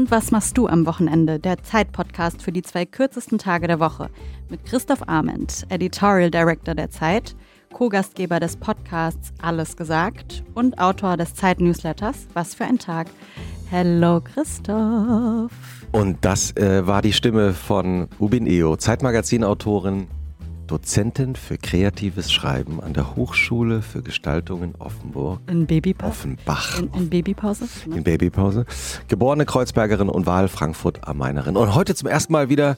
Und was machst du am Wochenende? Der Zeit-Podcast für die zwei kürzesten Tage der Woche. Mit Christoph Arment, Editorial Director der Zeit, Co-Gastgeber des Podcasts Alles gesagt und Autor des Zeit-Newsletters Was für ein Tag. Hello Christoph. Und das äh, war die Stimme von Ubin Eo, Zeitmagazin-Autorin, Dozentin für kreatives Schreiben an der Hochschule für Gestaltung in Offenburg. In Babypause? Offenbach. In, in Babypause? Ne? In Babypause. Geborene Kreuzbergerin und Wahl Frankfurt am Mainerin. Und heute zum ersten Mal wieder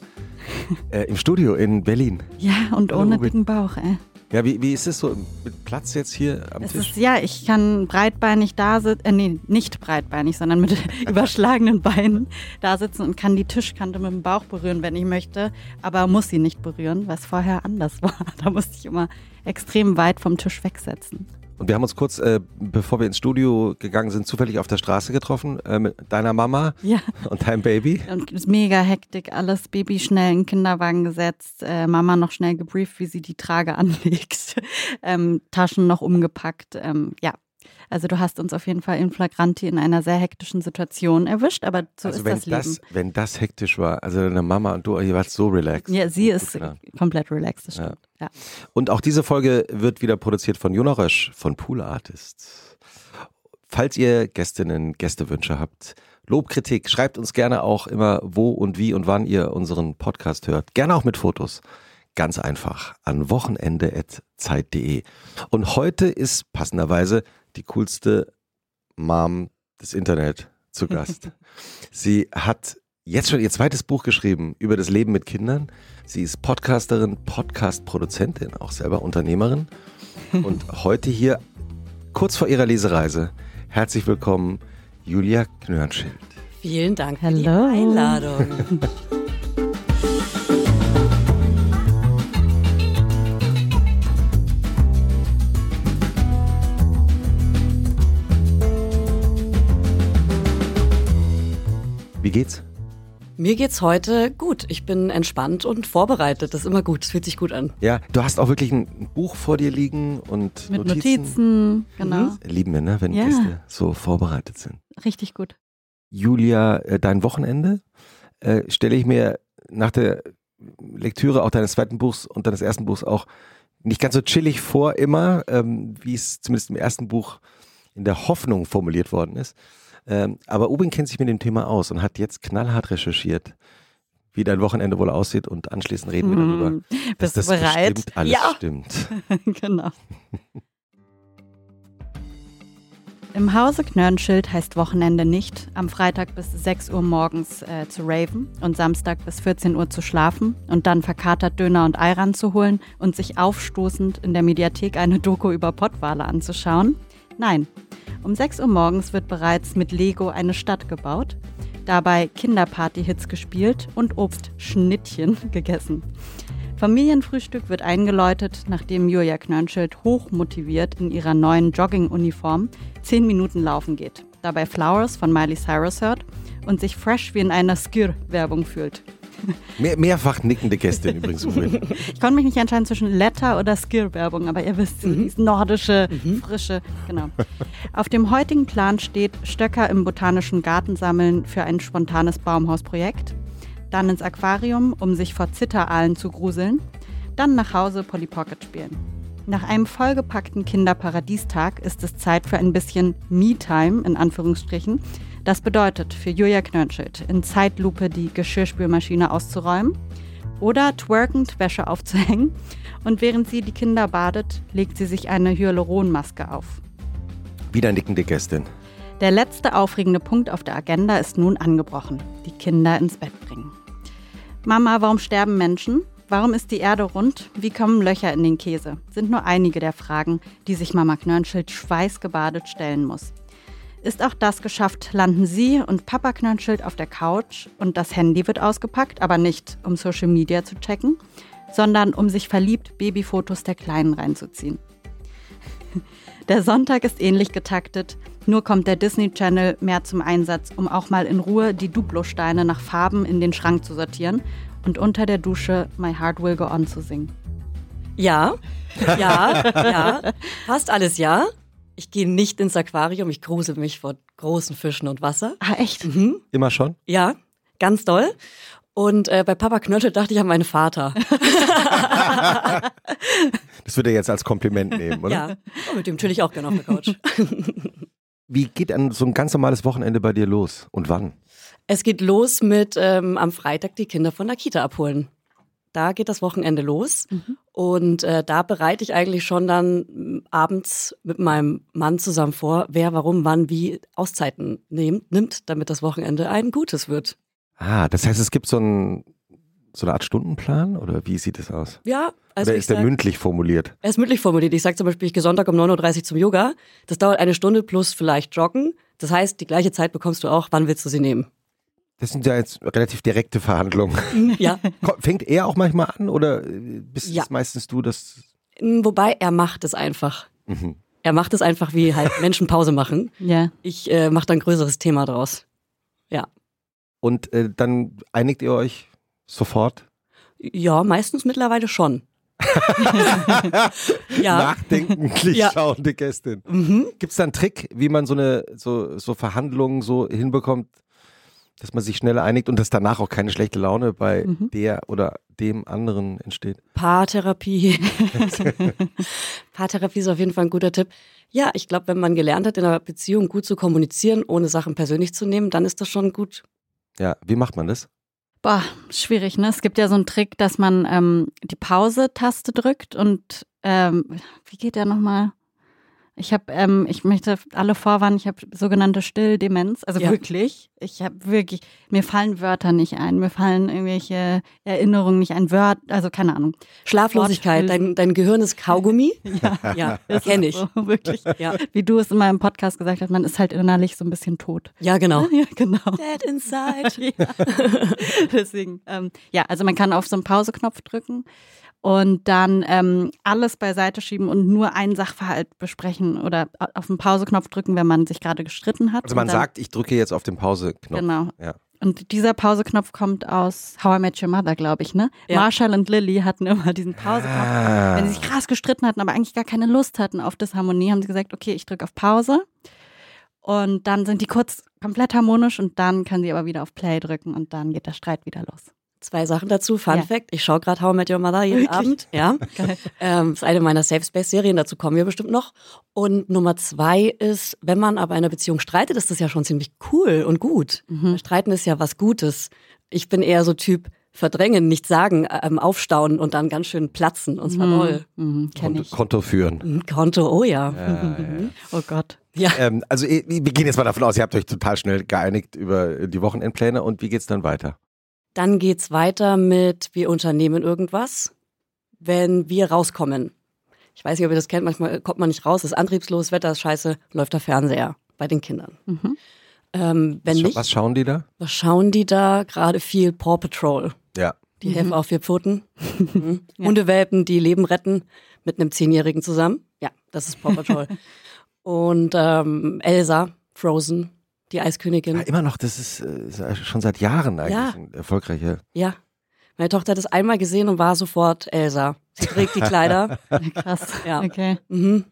äh, im Studio in Berlin. Ja, und ohne dicken Bauch, ey. Ja, wie, wie ist es so mit Platz jetzt hier am es Tisch? Ist, ja, ich kann breitbeinig da sitzen, äh, nee, nicht breitbeinig, sondern mit überschlagenen Beinen da sitzen und kann die Tischkante mit dem Bauch berühren, wenn ich möchte, aber muss sie nicht berühren, was vorher anders war. Da musste ich immer extrem weit vom Tisch wegsetzen. Und wir haben uns kurz, äh, bevor wir ins Studio gegangen sind, zufällig auf der Straße getroffen äh, mit deiner Mama ja. und deinem Baby. Und mega Hektik, alles Baby schnell in den Kinderwagen gesetzt, äh, Mama noch schnell gebrieft, wie sie die Trage anlegt, ähm, Taschen noch umgepackt. Ähm, ja, also du hast uns auf jeden Fall in Flagranti in einer sehr hektischen Situation erwischt, aber so also ist wenn das Leben. Das, wenn das hektisch war, also deine Mama und du, ihr wart so relaxed. Ja, sie ist komplett relaxed, das stimmt. Ja. Ja. Und auch diese Folge wird wieder produziert von Jona Rösch von Pool Artists. Falls ihr Gästinnen, Gästewünsche habt, Lob, Kritik, schreibt uns gerne auch immer, wo und wie und wann ihr unseren Podcast hört. Gerne auch mit Fotos. Ganz einfach an wochenende.zeit.de. Und heute ist passenderweise die coolste Mom des Internet zu Gast. Sie hat jetzt schon ihr zweites Buch geschrieben über das Leben mit Kindern. Sie ist Podcasterin, Podcast-Produzentin, auch selber Unternehmerin. Und heute hier, kurz vor ihrer Lesereise, herzlich willkommen, Julia Knörnschild. Vielen Dank für Hello. die Einladung. Wie geht's? Mir geht's heute gut. Ich bin entspannt und vorbereitet. Das ist immer gut. Es fühlt sich gut an. Ja, du hast auch wirklich ein Buch vor dir liegen und mit Notizen. Notizen genau. Mhm. Lieben wir, ne, wenn ja. Gäste so vorbereitet sind. Richtig gut. Julia, äh, dein Wochenende äh, stelle ich mir nach der Lektüre auch deines zweiten Buchs und deines ersten Buchs auch nicht ganz so chillig vor immer, ähm, wie es zumindest im ersten Buch in der Hoffnung formuliert worden ist. Ähm, aber Ubin kennt sich mit dem Thema aus und hat jetzt knallhart recherchiert, wie dein Wochenende wohl aussieht und anschließend reden wir darüber, mhm. dass Bist das bereit? bestimmt alles ja. stimmt. genau. Im Hause Knörnschild heißt Wochenende nicht, am Freitag bis 6 Uhr morgens äh, zu raven und Samstag bis 14 Uhr zu schlafen und dann verkatert Döner und Eiran zu holen und sich aufstoßend in der Mediathek eine Doku über Pottwale anzuschauen. Nein, um 6 Uhr morgens wird bereits mit Lego eine Stadt gebaut, dabei Kinderparty-Hits gespielt und Obstschnittchen gegessen. Familienfrühstück wird eingeläutet, nachdem Julia Knörnschild hochmotiviert in ihrer neuen Jogging-Uniform 10 Minuten laufen geht, dabei Flowers von Miley Cyrus hört und sich fresh wie in einer Skir-Werbung fühlt. Mehr, mehrfach nickende Gästin übrigens. ich konnte mich nicht entscheiden zwischen Letter oder Skill-Werbung, aber ihr wisst, mhm. dieses nordische, mhm. frische, genau. Auf dem heutigen Plan steht Stöcker im Botanischen Garten sammeln für ein spontanes Baumhausprojekt, dann ins Aquarium, um sich vor Zitteraalen zu gruseln, dann nach Hause Polly Pocket spielen. Nach einem vollgepackten Kinderparadiestag ist es Zeit für ein bisschen Me-Time, in Anführungsstrichen, das bedeutet für Julia Knörnschild, in Zeitlupe die Geschirrspülmaschine auszuräumen oder twerkend Wäsche aufzuhängen und während sie die Kinder badet, legt sie sich eine Hyaluronmaske auf. Wieder nickende Gästin. Der letzte aufregende Punkt auf der Agenda ist nun angebrochen. Die Kinder ins Bett bringen. Mama, warum sterben Menschen? Warum ist die Erde rund? Wie kommen Löcher in den Käse? Sind nur einige der Fragen, die sich Mama Knörnschild schweißgebadet stellen muss. Ist auch das geschafft, landen sie und Papa Knörnschild auf der Couch und das Handy wird ausgepackt, aber nicht um Social Media zu checken, sondern um sich verliebt Babyfotos der Kleinen reinzuziehen. Der Sonntag ist ähnlich getaktet, nur kommt der Disney Channel mehr zum Einsatz, um auch mal in Ruhe die Duplo-Steine nach Farben in den Schrank zu sortieren und unter der Dusche My Heart Will Go On zu singen. Ja, ja, ja, fast alles ja. Ich gehe nicht ins Aquarium, ich grusel mich vor großen Fischen und Wasser. Ah, echt? Mhm. Immer schon? Ja, ganz doll. Und äh, bei Papa Knöttel dachte ich an meinen Vater. Das würde er jetzt als Kompliment nehmen, oder? Ja, oh, mit dem chill ich auch gerne auf der Couch. Wie geht dann so ein ganz normales Wochenende bei dir los und wann? Es geht los mit ähm, am Freitag die Kinder von der Kita abholen. Da geht das Wochenende los. Und äh, da bereite ich eigentlich schon dann m, abends mit meinem Mann zusammen vor, wer, warum, wann, wie Auszeiten nehm, nimmt, damit das Wochenende ein gutes wird. Ah, das heißt, es gibt so, ein, so eine Art Stundenplan oder wie sieht es aus? Ja, also oder ich ist der sag, mündlich formuliert? er ist mündlich formuliert. Ich sage zum Beispiel, ich gehe Sonntag um 9.30 Uhr zum Yoga. Das dauert eine Stunde plus vielleicht Joggen. Das heißt, die gleiche Zeit bekommst du auch. Wann willst du sie nehmen? Das sind ja jetzt relativ direkte Verhandlungen. Ja. Fängt er auch manchmal an oder äh, bist Ja. es meistens du, das. Wobei er macht es einfach. Mhm. Er macht es einfach, wie halt Menschen Pause machen. Ja. Ich äh, mache da ein größeres Thema draus. Ja. Und äh, dann einigt ihr euch sofort? Ja, meistens mittlerweile schon. ja. Nachdenklich Ja. schauende Gästin. Mhm. Gibt es da einen Trick, wie man so eine so, so Verhandlungen so hinbekommt, dass man sich schneller einigt und dass danach auch keine schlechte Laune bei Mhm. der oder dem anderen entsteht? Paartherapie. Paartherapie ist auf jeden Fall ein guter Tipp. Ja, ich glaube, wenn man gelernt hat, in einer Beziehung gut zu kommunizieren, ohne Sachen persönlich zu nehmen, dann ist das schon gut. Ja, wie macht man das? Boah, schwierig, ne? Es gibt ja so einen Trick, dass man ähm, die Pause-Taste drückt und ähm, wie geht der nochmal? Ich habe, ähm, ich möchte alle vorwarnen, ich habe sogenannte Stilldemenz, also Ja. wirklich. Ich habe wirklich, mir fallen Wörter nicht ein, mir fallen irgendwelche Erinnerungen nicht ein, Wörter, also keine Ahnung. Schlaflosigkeit, dein, dein Gehirn ist Kaugummi. Ja, Ja, das kenne ich. So, wirklich. Ja. Wie du es in meinem Podcast gesagt hast, man ist halt innerlich so ein bisschen tot. ja, genau. Ja, genau. Dead inside. Deswegen, ähm, ja, also man kann auf so einen Pauseknopf drücken und dann ähm, alles beiseite schieben und nur einen Sachverhalt besprechen oder auf den Pauseknopf drücken, wenn man sich gerade gestritten hat. Also man sagt, ich drücke jetzt auf den Pause-Knopf. Genau. Ja. Und dieser Pauseknopf kommt aus How I Met Your Mother, glaube ich, ne? Ja. Marshall und Lily hatten immer diesen Pauseknopf. Ah. Wenn sie sich krass gestritten hatten, aber eigentlich gar keine Lust hatten auf Disharmonie, haben sie gesagt, okay, ich drücke auf Pause. Und dann sind die kurz komplett harmonisch und dann kann sie aber wieder auf Play drücken und dann geht der Streit wieder los. Zwei Sachen dazu. Fun Ja. Fact: Ich schaue gerade How I Met Your Mother jeden Wirklich? Abend. Ja. Geil. Ähm, ist eine meiner Safe Space Serien. Dazu kommen wir bestimmt noch. Und Nummer zwei ist, wenn man aber in einer Beziehung streitet, ist das ja schon ziemlich cool und gut. Mhm. Streiten ist ja was Gutes. Ich bin eher so Typ verdrängen, nicht sagen, ähm, aufstauen und dann ganz schön platzen. Und zwar doll. Mhm, kenn Konto, ich. Konto führen. Ein Konto, oh ja. Ja, ja. Oh Gott. Ja. ähm, also wir gehen jetzt mal davon aus, ihr habt euch total schnell geeinigt über die Wochenendpläne und wie geht's dann weiter? Dann geht's weiter mit, wir unternehmen irgendwas, wenn wir rauskommen. Ich weiß nicht, ob ihr das kennt, manchmal kommt man nicht raus, ist antriebslos, Wetter ist scheiße, läuft der Fernseher bei den Kindern. Mhm. Ähm, wenn was, nicht, was schauen die da? was schauen die da? Gerade viel Paw Patrol. Ja. Die helfen auf vier Pfoten. Mhm. Hundewelpen, die Leben retten mit einem Zehnjährigen zusammen. Ja, das ist Paw Patrol. Und ähm, Elsa, Frozen, die Eiskönigin. ja. Immer noch, das ist äh, schon seit Jahren eigentlich Ja. ein erfolgreicher. Ja. Meine Tochter hat es einmal gesehen und war sofort Elsa. Sie trägt die Kleider. Krass. Ja. Okay. Mhm.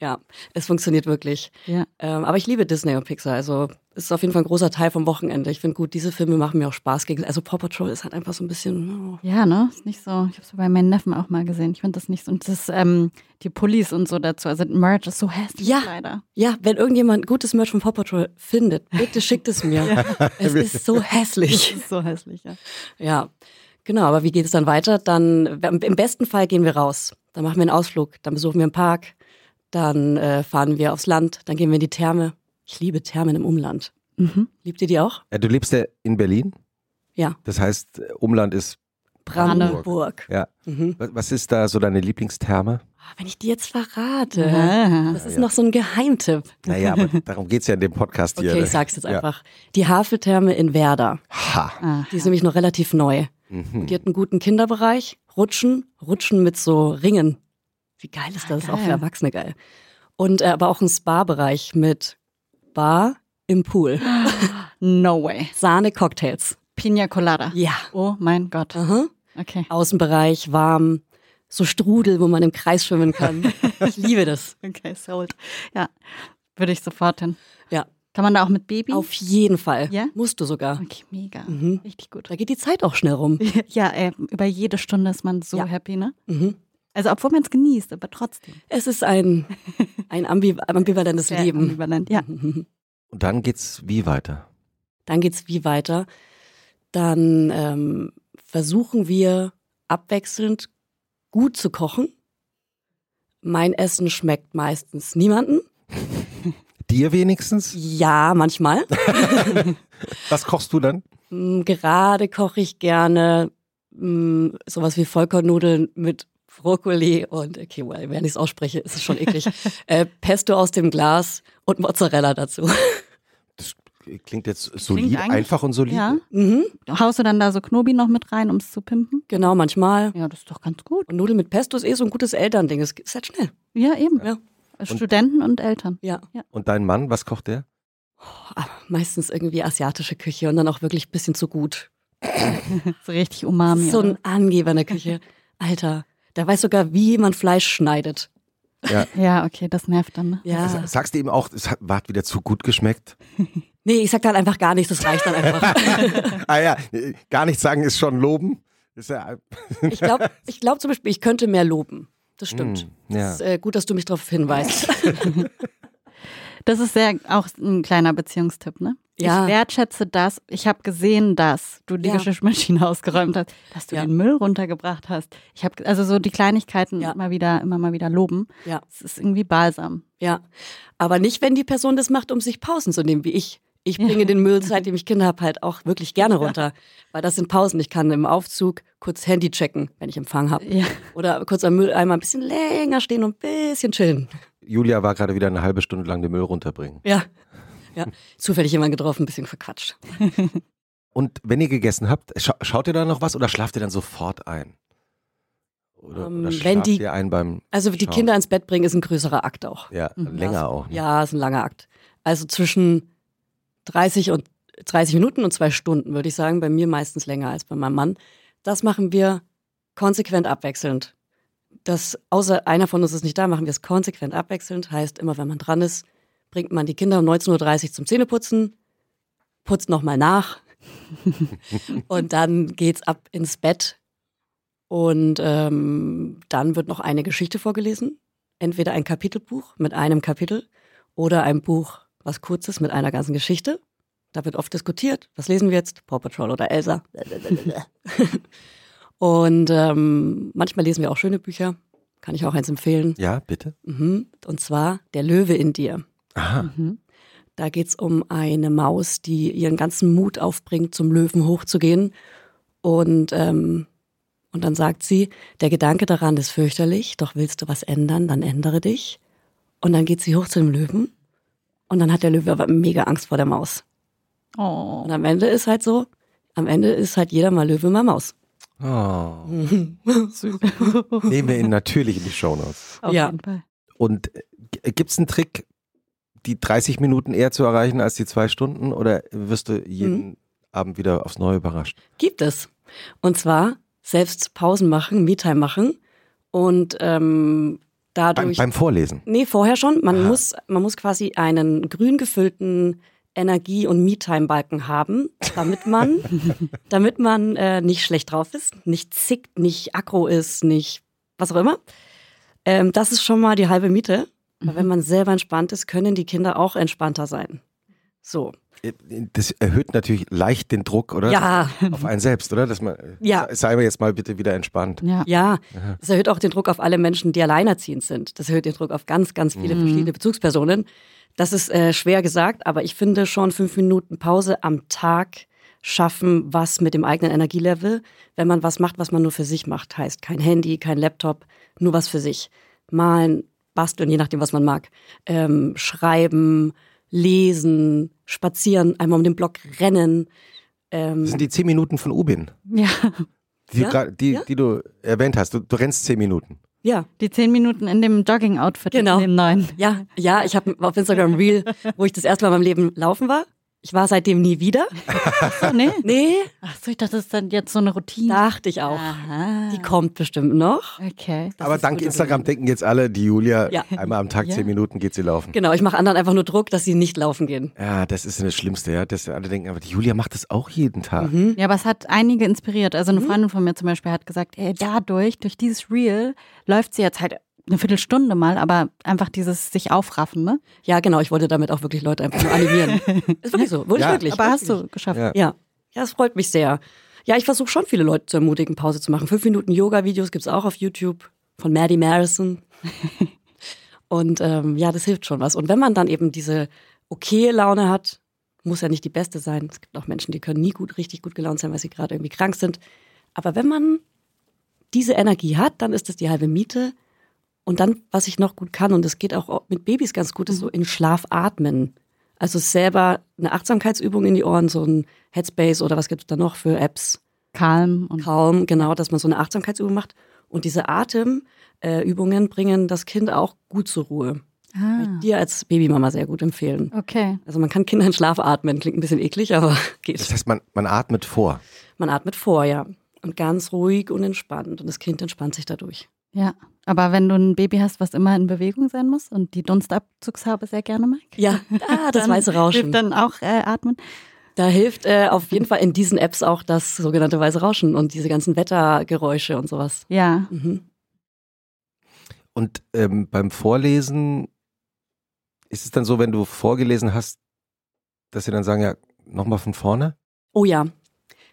Ja, es funktioniert wirklich. Ja. Ähm, aber ich liebe Disney und Pixar. Also es ist auf jeden Fall ein großer Teil vom Wochenende. Ich finde gut, diese Filme machen mir auch Spaß. Gegen, also Paw Patrol ist halt einfach so ein bisschen. Oh. Ja, ne? Ist nicht so. Ich habe es bei meinen Neffen auch mal gesehen. Ich finde das nicht so. Und das, ähm, die Pullis und so dazu. Also Merch ist so hässlich Ja. leider. Ja, wenn irgendjemand gutes Merch von Paw Patrol findet, bitte schickt es mir. Es ist so hässlich. ist so hässlich, ja. Ja, genau. Aber wie geht es dann weiter? Dann im besten Fall gehen wir raus. Dann machen wir einen Ausflug. Dann besuchen wir einen Park. Dann äh, fahren wir aufs Land. Dann gehen wir in die Therme. Ich liebe Thermen im Umland. Mhm. Liebt ihr die auch? Ja, du lebst ja in Berlin. Ja. Das heißt, äh, Umland ist. Brandenburg. Ja. Mhm. Was- ist da so deine Lieblingstherme? Ah, Wenn ich die jetzt verrate. Ah. Das ist noch so ein Geheimtipp. Naja, aber darum geht's ja in dem Podcast hier. Okay, ich sag's jetzt Ja. einfach. Die Haveltherme in Werder. Ha. Ah. Die ist nämlich noch relativ neu. Mhm. Die hat einen guten Kinderbereich. Rutschen, Rutschen mit so Ringen. Wie geil ist das? Ah, Auch für geil. Erwachsene geil. Und äh, aber auch ein Spa-Bereich mit Bar im Pool. No way. Sahne-Cocktails. Pina Colada. Ja. Oh mein Gott. Aha. Okay. Außenbereich warm. So Strudel, wo man im Kreis schwimmen kann. Ich liebe das. Okay, sold. Ja, würde ich sofort hin. Ja. Kann man da auch mit Baby? Auf jeden Fall. Ja? Musst du sogar. Okay, mega. Mhm. Richtig gut. Da geht die Zeit auch schnell rum. Ja, ey, über jede Stunde ist man so Ja. happy, ne? Mhm. Also obwohl man es genießt, aber trotzdem. Es ist ein, ein ambi ambivalentes Sehr Leben. ambivalent, ja. Und dann geht's wie weiter? Dann geht's wie weiter. Dann ähm, versuchen wir abwechselnd gut zu kochen. Mein Essen schmeckt meistens niemanden. Dir wenigstens? Ja, manchmal. Was kochst du dann? Mm, Gerade koche ich gerne mm, sowas wie Vollkornnudeln mit Brokkoli und, okay, well, wenn ich es ausspreche, ist es schon eklig. äh, Pesto aus dem Glas und Mozzarella dazu. Das klingt jetzt solid, eigentlich- einfach und solid. Ja. mhm, Haust du dann da so Knobi noch mit rein, um es zu pimpen? genau, manchmal. Ja, das ist doch ganz gut. Und Nudeln mit Pesto ist eh so ein gutes Elternding. Es ist halt schnell. Ja, eben. Ja. Studenten und Eltern. Ja. Und dein Mann, was kocht der? Ah, Meistens irgendwie asiatische Küche und dann auch wirklich ein bisschen zu gut. So richtig Umami. so ein Angeber in der Küche. Alter, der weiß sogar, wie man Fleisch schneidet. Ja. Ja, okay, das nervt dann. Ne? Ja. Sagst du ihm auch, es hat, hat wieder zu gut geschmeckt? Nee, ich sag dann einfach gar nichts, das reicht dann einfach. ah ja, äh, gar nichts sagen ist schon loben. Ist ja, Ich glaube ich glaub zum Beispiel, ich könnte mehr loben. Das stimmt. Mm, ja. Das ist, äh, gut, dass du mich darauf hinweist. Das ist sehr auch ein kleiner Beziehungstipp, ne? Ja. Ich wertschätze das. Ich habe gesehen, dass du die Ja. Geschirrmaschine ausgeräumt hast, dass du Ja. den Müll runtergebracht hast. Ich habe also so die Kleinigkeiten Ja. immer wieder, immer mal wieder loben. Ja. Es ist irgendwie balsam. ja. Aber nicht, wenn die Person das macht, um sich Pausen zu nehmen, wie ich. Ich bringe den Müll, seitdem ich Kinder habe, halt auch wirklich gerne runter. Weil das sind Pausen. Ich kann im Aufzug kurz Handy checken, wenn ich Empfang habe. Ja. Oder kurz am Mülleimer ein bisschen länger stehen und ein bisschen chillen. Julia war gerade wieder eine halbe Stunde lang den Müll runterbringen. Ja. Ja. Zufällig jemand getroffen, ein bisschen verquatscht. Und wenn ihr gegessen habt, scha schaut ihr da noch was oder schlaft ihr dann sofort ein? Oder, Ähm, oder wenn die- ihr ein beim, Also die Schauen. Kinder ins Bett bringen ist ein größerer Akt auch. ja, Mhm. länger auch. Ne? Ja, ist ein langer Akt. Also zwischen 30 und 30 Minuten und zwei Stunden, würde ich sagen. Bei mir meistens länger als bei meinem Mann. Das machen wir konsequent abwechselnd. Das, außer einer von uns ist nicht da, machen wir es konsequent abwechselnd. Heißt, immer wenn man dran ist, bringt man die Kinder um 19.30 Uhr zum Zähneputzen, putzt nochmal nach und dann geht's ab ins Bett. Und ähm, dann wird noch eine Geschichte vorgelesen. Entweder ein Kapitelbuch mit einem Kapitel oder ein Buch, was kurzes mit einer ganzen Geschichte. Da wird oft diskutiert, was lesen wir jetzt? Paw Patrol oder Elsa. Und ähm, manchmal lesen wir auch schöne Bücher. Kann ich auch eins empfehlen. Ja, bitte? Mhm. Und zwar Der Löwe in dir. Aha. Mhm. Da geht's um eine Maus, die ihren ganzen Mut aufbringt, zum Löwen hochzugehen. Und, ähm, und dann sagt sie, der Gedanke daran ist fürchterlich, doch willst du was ändern, dann ändere dich. Und dann geht sie hoch zu dem Löwen. Und dann hat der Löwe aber mega Angst vor der Maus. Oh. Und am Ende ist halt so, am Ende ist halt jeder mal Löwe, mal Maus. Oh. Nehmen wir ihn natürlich in die Shownotes. Auf Ja. jeden Fall. Und äh, gibt es einen Trick, die 30 Minuten eher zu erreichen als die zwei Stunden? Oder wirst du jeden Mhm. Abend wieder aufs Neue überrascht? Gibt es. Und zwar selbst Pausen machen, Me-Time machen und ähm, Beim, dadurch. beim Vorlesen. Nee, vorher schon. Man Aha. muss, man muss quasi einen grün gefüllten Energie- und Me-Time-Balken haben, damit man, damit man äh, nicht schlecht drauf ist, nicht zickt, nicht aggro ist, nicht was auch immer. Ähm, das ist schon mal die halbe Miete. Weil wenn man selber entspannt ist, können die Kinder auch entspannter sein. So. Äh, Das erhöht natürlich leicht den Druck, oder? Ja, Auf einen selbst, oder? Dass man, Ja. Sei mir jetzt mal bitte wieder entspannt. Ja. ja. Das erhöht auch den Druck auf alle Menschen, die alleinerziehend sind. Das erhöht den Druck auf ganz, ganz viele verschiedene Bezugspersonen. Das ist äh, schwer gesagt, aber ich finde schon fünf Minuten Pause am Tag schaffen was mit dem eigenen Energielevel, wenn man was macht, was man nur für sich macht. Heißt kein Handy, kein Laptop, nur was für sich. Malen, basteln, je nachdem, was man mag. Ähm, schreiben, lesen, spazieren, einmal um den Block rennen. Ähm, Das sind die 10 Minuten von Ubin, ja. die, Ja? du, die, Ja? die du erwähnt hast. Du, du rennst 10 Minuten. ja, Die zehn Minuten in dem Jogging-Outfit, Genau. in dem neuen. Ja, ja, ich habe auf Instagram Reel, wo ich das erste Mal in meinem Leben laufen war. Ich war seitdem nie wieder. Ach so, nee. Nee, Ach so, ich dachte, das ist dann jetzt so eine Routine. dachte ich auch. Aha. Die kommt bestimmt noch. Okay. Das Aber dank Instagram denken jetzt alle, die Julia, Ja. einmal am Tag Ja. zehn Minuten geht sie laufen. Genau, ich mache anderen einfach nur Druck, dass sie nicht laufen gehen. Ja, das ist das Schlimmste, ja. Dass alle denken, aber die Julia macht das auch jeden Tag. Mhm. Ja, aber es hat einige inspiriert. Also eine Freundin von mir zum Beispiel hat gesagt, ey, dadurch, durch dieses Reel läuft sie jetzt halt eine Viertelstunde mal, aber einfach dieses sich aufraffen, ne? Ja, genau, ich wollte damit auch wirklich Leute einfach nur animieren. ist wirklich so, wurde Ja, ich wirklich. aber hast wirklich. du geschafft. Ja. Ja, ja, es freut mich sehr. Ja, ich versuche schon viele Leute zu ermutigen, Pause zu machen. Fünf Minuten Yoga-Videos gibt's auch auf YouTube von Maddie Marison. Und ähm, ja, das hilft schon was. Und wenn man dann eben diese okaye Laune hat, muss ja nicht die beste sein. Es gibt auch Menschen, die können nie gut, richtig gut gelaunt sein, weil sie gerade irgendwie krank sind. Aber wenn man diese Energie hat, dann ist das die halbe Miete. Und dann, was ich noch gut kann, und das geht auch mit Babys ganz gut, ist so in Schlaf atmen. Also selber eine Achtsamkeitsübung in die Ohren, so ein Headspace oder was gibt es da noch für Apps? Calm und Kaum, genau, dass man so eine Achtsamkeitsübung macht. Und diese Atemübungen bringen das Kind auch gut zur Ruhe. Ah, ich dir als Babymama sehr gut empfehlen. okay. Also man kann Kinder in Schlaf atmen, klingt ein bisschen eklig, aber Das geht. heißt, man, man atmet vor. Man atmet vor, ja. Und ganz ruhig und entspannt. Und das Kind entspannt sich dadurch. Ja, aber wenn du ein Baby hast, was immer in Bewegung sein muss und die Dunstabzugshaube sehr gerne mag, Ja, ah, das weiße Rauschen. hilft dann auch äh, atmen. Da hilft äh, auf jeden Fall in diesen Apps auch das sogenannte weiße Rauschen und diese ganzen Wettergeräusche und sowas. Ja, Mhm. Und ähm, beim Vorlesen ist es dann so, wenn du vorgelesen hast, dass sie dann sagen, ja, nochmal von vorne? Oh ja,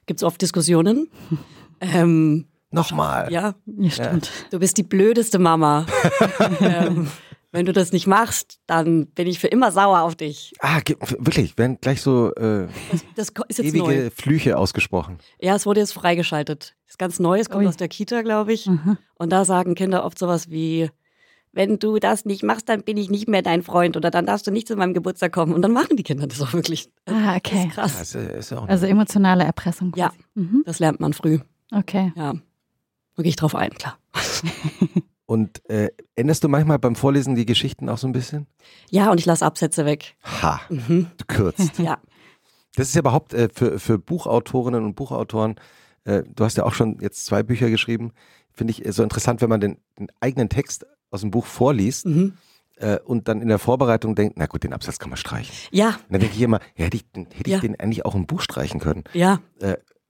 gibt's oft Diskussionen. ähm, Nochmal. ja, ja, stimmt. du bist die blödeste Mama. ähm, wenn du das nicht machst, dann bin ich für immer sauer auf dich. Ah, wirklich, werden gleich so äh, Das jetzt ewige neu. Flüche ausgesprochen. Ja, es wurde jetzt freigeschaltet. Ist ganz neu, es kommt Ui. aus der Kita, glaube ich. Mhm. Und da sagen Kinder oft sowas wie, wenn du das nicht machst, dann bin ich nicht mehr dein Freund oder dann darfst du nicht zu meinem Geburtstag kommen. Und dann machen die Kinder das auch wirklich. Ah, Das okay. ist krass. Das ist, ist auch Also emotionale Erpressung. Ja. Quasi. Mhm. Das lernt man früh. Okay. Ja. Da gehe ich drauf ein, klar. Und äh, änderst du manchmal beim Vorlesen die Geschichten auch so ein bisschen? Ja, und ich lasse Absätze weg. Ha, Mhm. du kürzt. Ja. Das ist ja überhaupt äh, für, für Buchautorinnen und Buchautoren, äh, du hast ja auch schon jetzt zwei Bücher geschrieben, finde ich äh, so interessant, wenn man den, den eigenen Text aus dem Buch vorliest Mhm. äh, und dann in der Vorbereitung denkt, na gut, den Absatz kann man streichen. Ja, Und dann denke ich immer, ja, hätte ich, den, hätte ich Ja. den eigentlich auch im Buch streichen können. ja,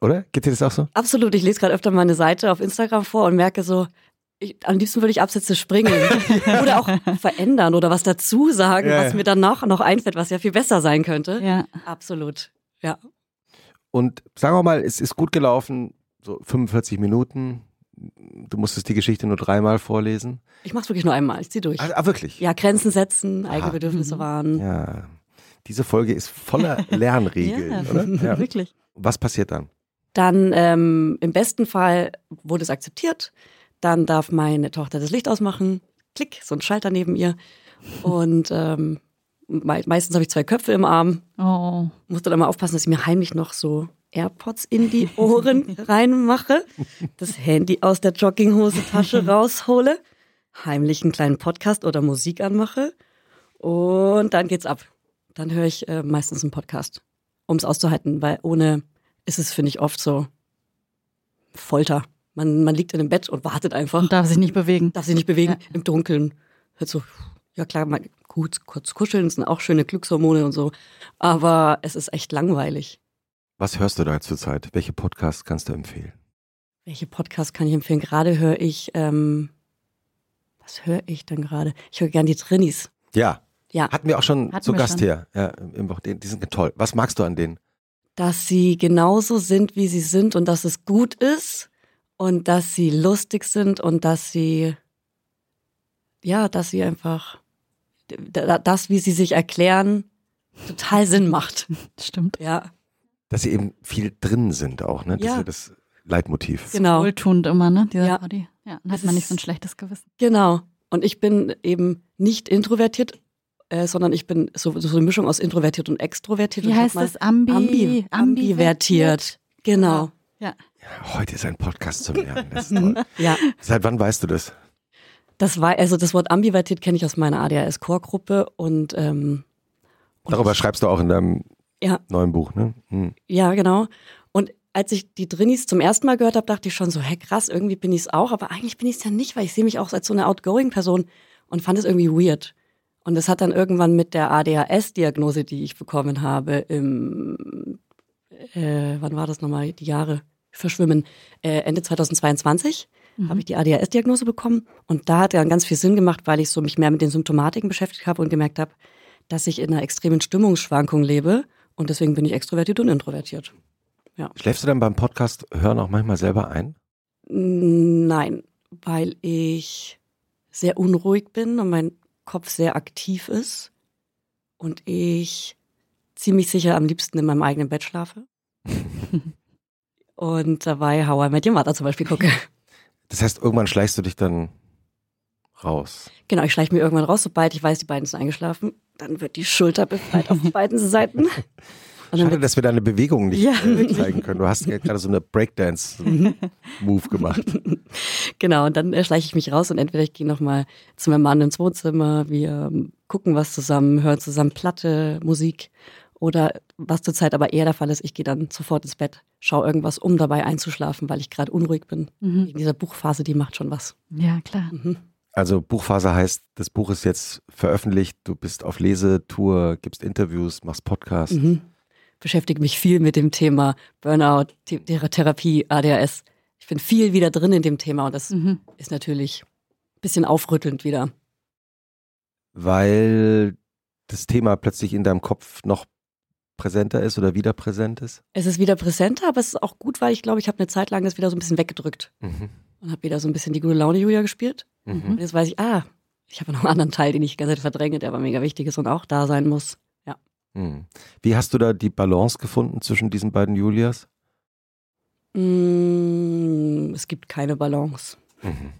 Oder? Geht dir das auch so? absolut. Ich lese gerade öfter meine Seite auf Instagram vor und merke so, ich, am liebsten würde ich Absätze springen oder auch verändern oder was dazu sagen, Ja, was ja. mir dann noch, noch einfällt, was ja viel besser sein könnte. Ja. Absolut. Ja. Und sagen wir mal, es ist gut gelaufen, so 45 Minuten. Du musstest die Geschichte nur dreimal vorlesen. Ich mache es wirklich nur einmal. Ich ziehe durch. Ah, ah wirklich? Ja, Grenzen setzen, eigene Ah. Bedürfnisse wahren. Ja. Diese Folge ist voller Lernregeln, oder? Ja. wirklich. Was passiert dann? Dann ähm, im besten Fall wurde es akzeptiert. Dann darf meine Tochter das Licht ausmachen. Klick, so ein Schalter neben ihr. Und ähm, mei meistens habe ich zwei Köpfe im Arm. Oh. Musste dann mal aufpassen, dass ich mir heimlich noch so AirPods in die Ohren reinmache. Das Handy aus der Jogginghose-Tasche raushole. Heimlich einen kleinen Podcast oder Musik anmache. Und dann geht's ab. Dann höre ich äh, meistens einen Podcast, um es auszuhalten, weil ohne ist es, finde ich, oft so Folter. Man, man liegt in dem Bett und wartet einfach, Und darf sich nicht bewegen. darf sich nicht bewegen, im Dunkeln. Hört so, ja klar, mal gut, kurz kuscheln, das sind auch schöne Glückshormone und so. Aber es ist echt langweilig. Was hörst du da zurzeit? Welche Podcasts kannst du empfehlen? Welche Podcasts kann ich empfehlen? Gerade höre ich, ähm, was höre ich denn gerade? Ich höre gern die Trinis. Ja. Ja. Hatten wir auch schon Hatten zu Gast schon. hier. Ja, im, die die sind toll. Was magst du an denen? Dass sie genauso sind, wie sie sind und dass es gut ist und dass sie lustig sind und dass sie, ja, dass sie einfach, da- das, wie sie sich erklären, total Sinn macht. Stimmt. Ja, Dass sie eben viel drin sind auch, ne? Das Ja. ist ja das Leitmotiv. genau, Wohltuend immer, ne? Dieser Ja. Body. Ja, dann hat man nicht so ein schlechtes Gewissen. genau. Und ich bin eben nicht introvertiert, äh, sondern ich bin so, so eine Mischung aus introvertiert und extrovertiert. Wie und heißt das? Ambi, Ambi, ambivertiert. Genau. Ja. Heute ist ein Podcast zum Lernen. Das ist toll. Ja. Seit wann weißt du das? Das war, also das Wort ambivertiert kenne ich aus meiner ADHS-Chorgruppe und ähm, und Darüber ich- schreibst du auch in deinem Ja. neuen Buch, ne? Hm. Ja, genau. Und als ich die Drinnies zum ersten Mal gehört habe, dachte ich schon so, hä, krass, irgendwie bin ich es auch, aber eigentlich bin ich es ja nicht, weil ich sehe mich auch als so eine Outgoing-Person und fand es irgendwie weird. Und das hat dann irgendwann mit der ADHS-Diagnose, die ich bekommen habe, im, äh, wann war das nochmal, die Jahre verschwimmen, äh, Ende 2022 habe ich die ADHS-Diagnose bekommen. Und da hat dann ganz viel Sinn gemacht, weil ich so mich mehr mit den Symptomatiken beschäftigt habe und gemerkt habe, dass ich in einer extremen Stimmungsschwankung lebe. Und deswegen bin ich extrovertiert und introvertiert. Schläfst du dann beim Podcast hören auch manchmal selber ein? Nein, weil ich sehr unruhig bin und mein Kopf sehr aktiv ist und ich ziemlich sicher am liebsten in meinem eigenen Bett schlafe. und dabei How I Met Your Mother zum Beispiel gucke. Das heißt, irgendwann schleichst du dich dann raus. Genau, ich schleiche mir irgendwann raus, sobald ich weiß, die beiden sind eingeschlafen. Dann wird die Schulter befreit auf beiden Seiten. Schade, dass wir deine Bewegung nicht Ja. äh, zeigen können. Du hast ja gerade so eine Breakdance-Move gemacht. genau, und dann äh, schleiche ich mich raus und entweder ich gehe nochmal zu meinem Mann ins Wohnzimmer, wir ähm, gucken was zusammen, hören zusammen Platte, Musik oder was zurzeit aber eher der Fall ist, ich gehe dann sofort ins Bett, schaue irgendwas, um dabei einzuschlafen, weil ich gerade unruhig bin. Mhm. In dieser Buchphase, die macht schon was. Ja, klar. Mhm. Also Buchphase heißt, das Buch ist jetzt veröffentlicht, du bist auf Lesetour, gibst Interviews, machst Podcasts. Mhm. Beschäftige mich viel mit dem Thema Burnout, The- Thera- Therapie, ADHS. Ich bin viel wieder drin in dem Thema und das Mhm. ist natürlich ein bisschen aufrüttelnd wieder. weil das Thema plötzlich in deinem Kopf noch präsenter ist oder wieder präsent ist? Es ist wieder präsenter, aber es ist auch gut, weil ich glaube, ich habe eine Zeit lang das wieder so ein bisschen weggedrückt Mhm. und habe wieder so ein bisschen die gute Laune Julia gespielt. Mhm. Und jetzt weiß ich, ah, ich habe noch einen anderen Teil, den ich die ganze Zeit verdränge, der aber mega wichtig ist und auch da sein muss. Mhm. Wie hast du da die Balance gefunden zwischen diesen beiden Julias? Mm, es gibt keine Balance. Mhm.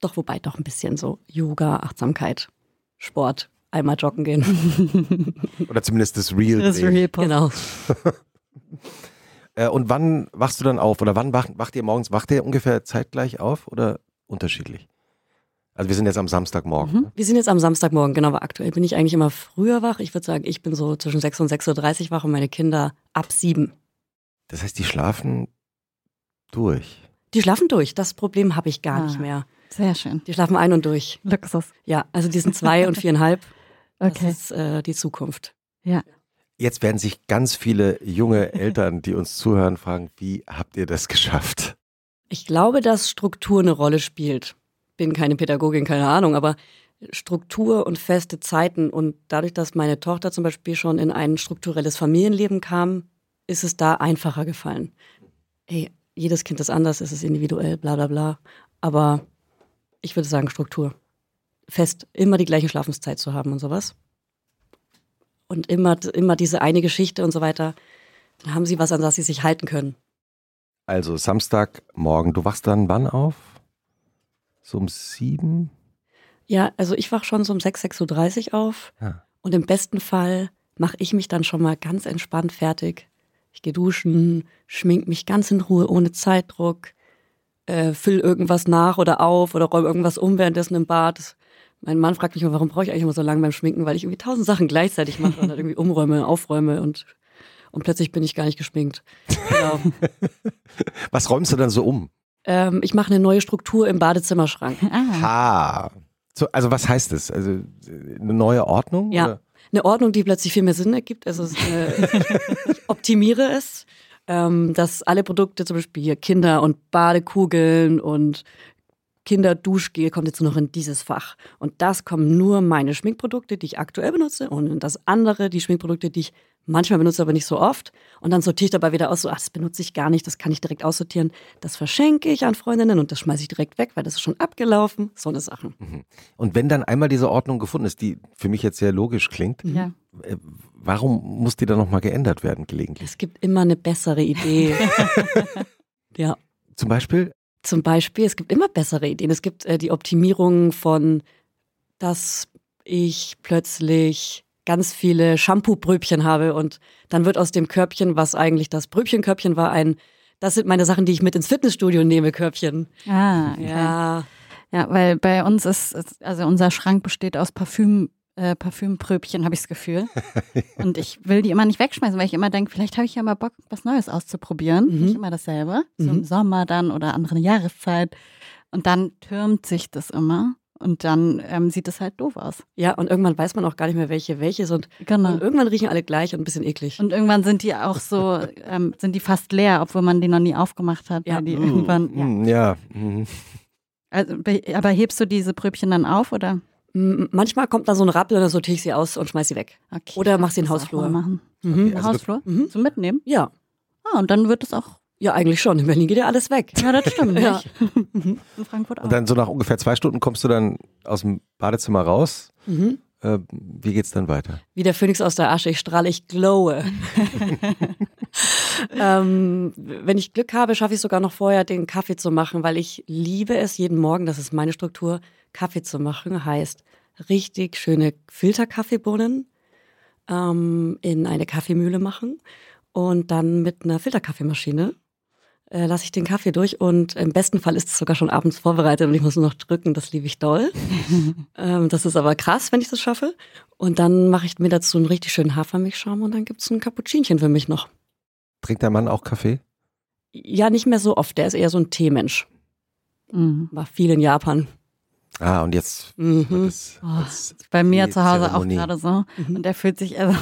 Doch, wobei doch ein bisschen so Yoga, Achtsamkeit, Sport, einmal joggen gehen. Oder zumindest das Real. Das. Real genau. Äh, und wann wachst du dann auf? Oder wann wacht, wacht ihr morgens? Wacht ihr ungefähr zeitgleich auf oder unterschiedlich? Also wir sind jetzt am Samstagmorgen. Mhm. ne? Wir sind jetzt am Samstagmorgen, genau, aber aktuell bin ich eigentlich immer früher wach. Ich würde sagen, ich bin so zwischen 6 und 6.30 Uhr wach und meine Kinder ab 7. Das heißt, die schlafen durch. Die schlafen durch. Das Problem habe ich gar Ah. nicht mehr. Sehr schön. Die schlafen ein und durch. Luxus. Ja, also die sind zwei und viereinhalb. Das Okay. ist äh, die Zukunft. Jetzt werden sich ganz viele junge Eltern, die uns zuhören, fragen, wie habt ihr das geschafft? Ich glaube, dass Struktur eine Rolle spielt. Bin keine Pädagogin, keine Ahnung, aber Struktur und feste Zeiten und dadurch, dass meine Tochter zum Beispiel schon in ein strukturelles Familienleben kam, ist es da einfacher gefallen. Ey, jedes Kind ist anders, es ist individuell, bla bla bla. Aber ich würde sagen Struktur. Fest, immer die gleiche Schlafenszeit zu haben und sowas. Und immer, immer diese eine Geschichte und so weiter. Dann haben sie was, an das sie sich halten können. Also Samstagmorgen, du wachst dann wann auf? So um sieben? Ja, also ich wach schon so um 6, 6.30 Uhr auf. Ja. Und im besten Fall mache ich mich dann schon mal ganz entspannt fertig. Ich gehe duschen, schmink mich ganz in Ruhe, ohne Zeitdruck, äh, füll irgendwas nach oder auf oder räume irgendwas um währenddessen im Bad. Mein Mann fragt mich immer, warum brauche ich eigentlich immer so lange beim Schminken, weil ich irgendwie tausend Sachen gleichzeitig mache und dann irgendwie umräume, aufräume und, und plötzlich bin ich gar nicht geschminkt. Genau. Was räumst du dann so um? Ähm, ich mache eine neue Struktur im Badezimmerschrank. Ah. Ha. So, also was heißt das? Also eine neue Ordnung? Ja. Oder? eine Ordnung, die plötzlich viel mehr Sinn ergibt. Also eine, ich optimiere es, ähm, dass alle Produkte, zum Beispiel hier Kinder- und Badekugeln und Kinderduschgel kommt jetzt nur noch in dieses Fach. Und das kommen nur meine Schminkprodukte, die ich aktuell benutze und in das andere die Schminkprodukte, die ich manchmal benutze, aber nicht so oft. Und dann sortiere ich dabei wieder aus, so, ach, das benutze ich gar nicht, das kann ich direkt aussortieren. Das verschenke ich an Freundinnen und das schmeiße ich direkt weg, weil das ist schon abgelaufen. So eine Sachen. Und wenn dann einmal diese Ordnung gefunden ist, die für mich jetzt sehr logisch klingt, Ja. äh, warum muss die dann nochmal geändert werden gelegentlich? Es gibt immer eine bessere Idee. ja. Zum Beispiel? Zum Beispiel, es gibt immer bessere Ideen. Es gibt äh, die Optimierung von, dass ich plötzlich ganz viele Shampoo-Bröbchen habe und dann wird aus dem Körbchen, was eigentlich das Bröbchenkörbchen war, ein, das sind meine Sachen, die ich mit ins Fitnessstudio nehme, Körbchen. Ah, okay. Ja, Ja, weil bei uns ist, ist, also unser Schrank besteht aus Parfüm, äh, Parfümpröbchen, habe ich das Gefühl. und ich will die immer nicht wegschmeißen, weil ich immer denke, vielleicht habe ich ja mal Bock, was Neues auszuprobieren. Mhm. Nicht immer dasselbe. So Mhm. im Sommer dann oder andere Jahreszeit. Und dann türmt sich das immer. Und dann ähm, sieht es halt doof aus. Ja, und irgendwann weiß man auch gar nicht mehr, welche welche sind. Genau. Und irgendwann riechen alle gleich und ein bisschen eklig. Und irgendwann sind die auch so, ähm, sind die fast leer, obwohl man die noch nie aufgemacht hat. Ja. Die Mm, irgendwann, ja. mm, ja. mhm. Also, be- aber hebst du diese Pröbchen dann auf oder? Manchmal kommt da so ein Rappel und dann sortiere ich sie aus und schmeiß sie weg. Okay. Oder machst sie in den Hausflur. Machen. Mhm. Okay, also Hausflur? Mhm. Zum Mitnehmen? Ja, Ah, und dann wird es auch. ja, eigentlich schon. In Berlin geht ja alles weg. Ja, das stimmt. Ja. In Frankfurt auch. Und dann so nach ungefähr zwei Stunden kommst du dann aus dem Badezimmer raus. Mhm. Äh, wie geht's dann weiter? Wie der Phönix aus der Asche, ich strahle, ich glowe. ähm, wenn ich Glück habe, schaffe ich sogar noch vorher den Kaffee zu machen, weil ich liebe es jeden Morgen, das ist meine Struktur, Kaffee zu machen. Heißt richtig schöne Filterkaffeebohnen ähm, in eine Kaffeemühle machen und dann mit einer Filterkaffeemaschine äh, lasse ich den Kaffee durch und im besten Fall ist es sogar schon abends vorbereitet und ich muss nur noch drücken, das liebe ich doll. ähm, das ist aber krass, wenn ich das schaffe. Und dann mache ich mir dazu einen richtig schönen Hafermilchschaum und dann gibt's ein Cappuccinchen für mich noch. Trinkt dein Mann auch Kaffee? Ja, nicht mehr so oft, der ist eher so ein Teemensch. Mhm. War viel in Japan. Ah, und jetzt Mhm. wird es Oh, als ist bei mir zu Hause auch Zeremonie. gerade so. Mhm. Und der fühlt sich, also,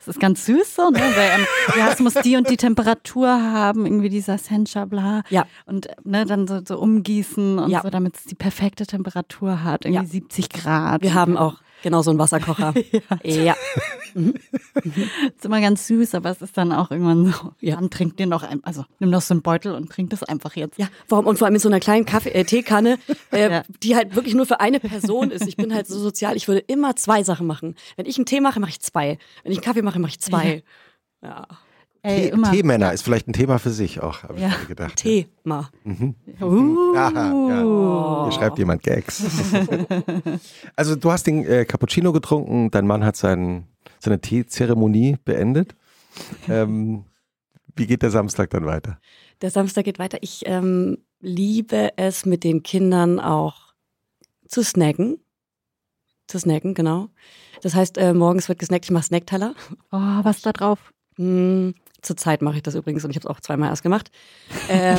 es ist ganz süß so, ne? Weil, ähm, ja, es muss die und die Temperatur haben, irgendwie dieser Sencha, bla. Ja. Und ne, dann so, so umgießen und Ja. so, damit es die perfekte Temperatur hat, irgendwie Ja. 70 Grad. Wir haben auch genau so einen Wasserkocher. ja. ist immer ganz süß, aber es ist dann auch irgendwann so, Ja. dann trink dir noch ein, also nimm doch so einen Beutel und trink das einfach jetzt. Ja, warum? Und vor allem mit so einer kleinen Kaffee äh, Teekanne, äh, Ja. die halt wirklich nur für eine Person ist. Ich bin halt so sozial, ich würde immer zwei Sachen machen. Wenn ich einen Tee mache, mache ich zwei. Wenn ich einen Kaffee mache, mache ich zwei. Ja. Ey, Tee, immer. Teemänner ist vielleicht ein Thema für sich auch, habe ich Ja. mir gedacht. Thema. Uh. Aha, ja. Hier schreibt jemand Gags. also du hast den äh, Cappuccino getrunken, dein Mann hat sein, seine Teezeremonie beendet. Ähm, wie geht der Samstag dann weiter? Der Samstag geht weiter. Ich ähm, liebe es mit den Kindern auch zu snacken. Zu snacken, genau. Das heißt, äh, morgens wird gesnackt, ich mache Snackteller. Oh, was da drauf? Hm, Zurzeit mache ich das übrigens und ich habe es auch zweimal erst gemacht. Ähm,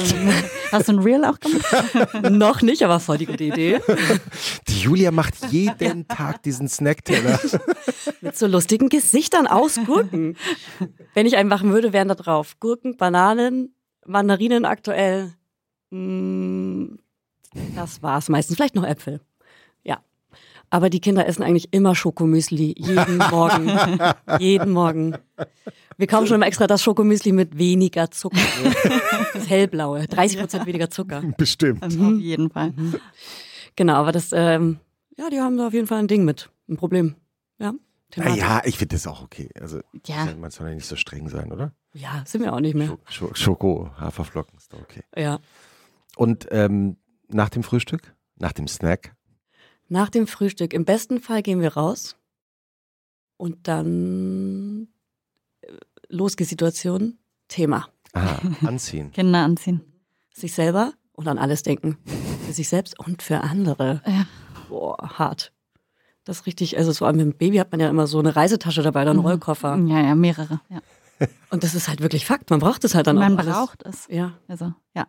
Hast du ein Reel auch gemacht? noch nicht, aber voll die gute Idee. Die Julia macht jeden Tag diesen Snackteller. Mit so lustigen Gesichtern aus Gurken. Wenn ich einen machen würde, wären da drauf Gurken, Bananen, Mandarinen aktuell. Mm, Das war's meistens. Vielleicht noch Äpfel. Aber die Kinder essen eigentlich immer Schokomüsli. Jeden Morgen. jeden Morgen. Wir kaufen schon immer extra das Schokomüsli mit weniger Zucker. Das hellblaue. 30 Prozent weniger Zucker. Bestimmt. Auf jeden Fall. Genau, aber das, ähm, ja, die haben da auf jeden Fall ein Ding mit. Ein Problem. Ja. Thematik. Ja, ich finde das auch okay. Also Ja. man soll ja nicht so streng sein, oder? Ja, sind wir auch nicht mehr. Sch- Sch- Schoko, Haferflocken ist doch okay. Ja. Und ähm, nach dem Frühstück, nach dem Snack, Nach dem Frühstück, im besten Fall gehen wir raus und dann äh, Losgesituation, Thema. ah, anziehen. Kinder anziehen. Sich selber und an alles denken. Für sich selbst und für andere. Ja. Boah, hart. Das ist richtig, also vor allem mit dem Baby hat man ja immer so eine Reisetasche dabei oder einen Mhm. Rollkoffer. Ja, ja, mehrere. Ja. Und das ist halt wirklich Fakt. Man braucht es halt dann Man auch alles. braucht es. Ja, Also, ja.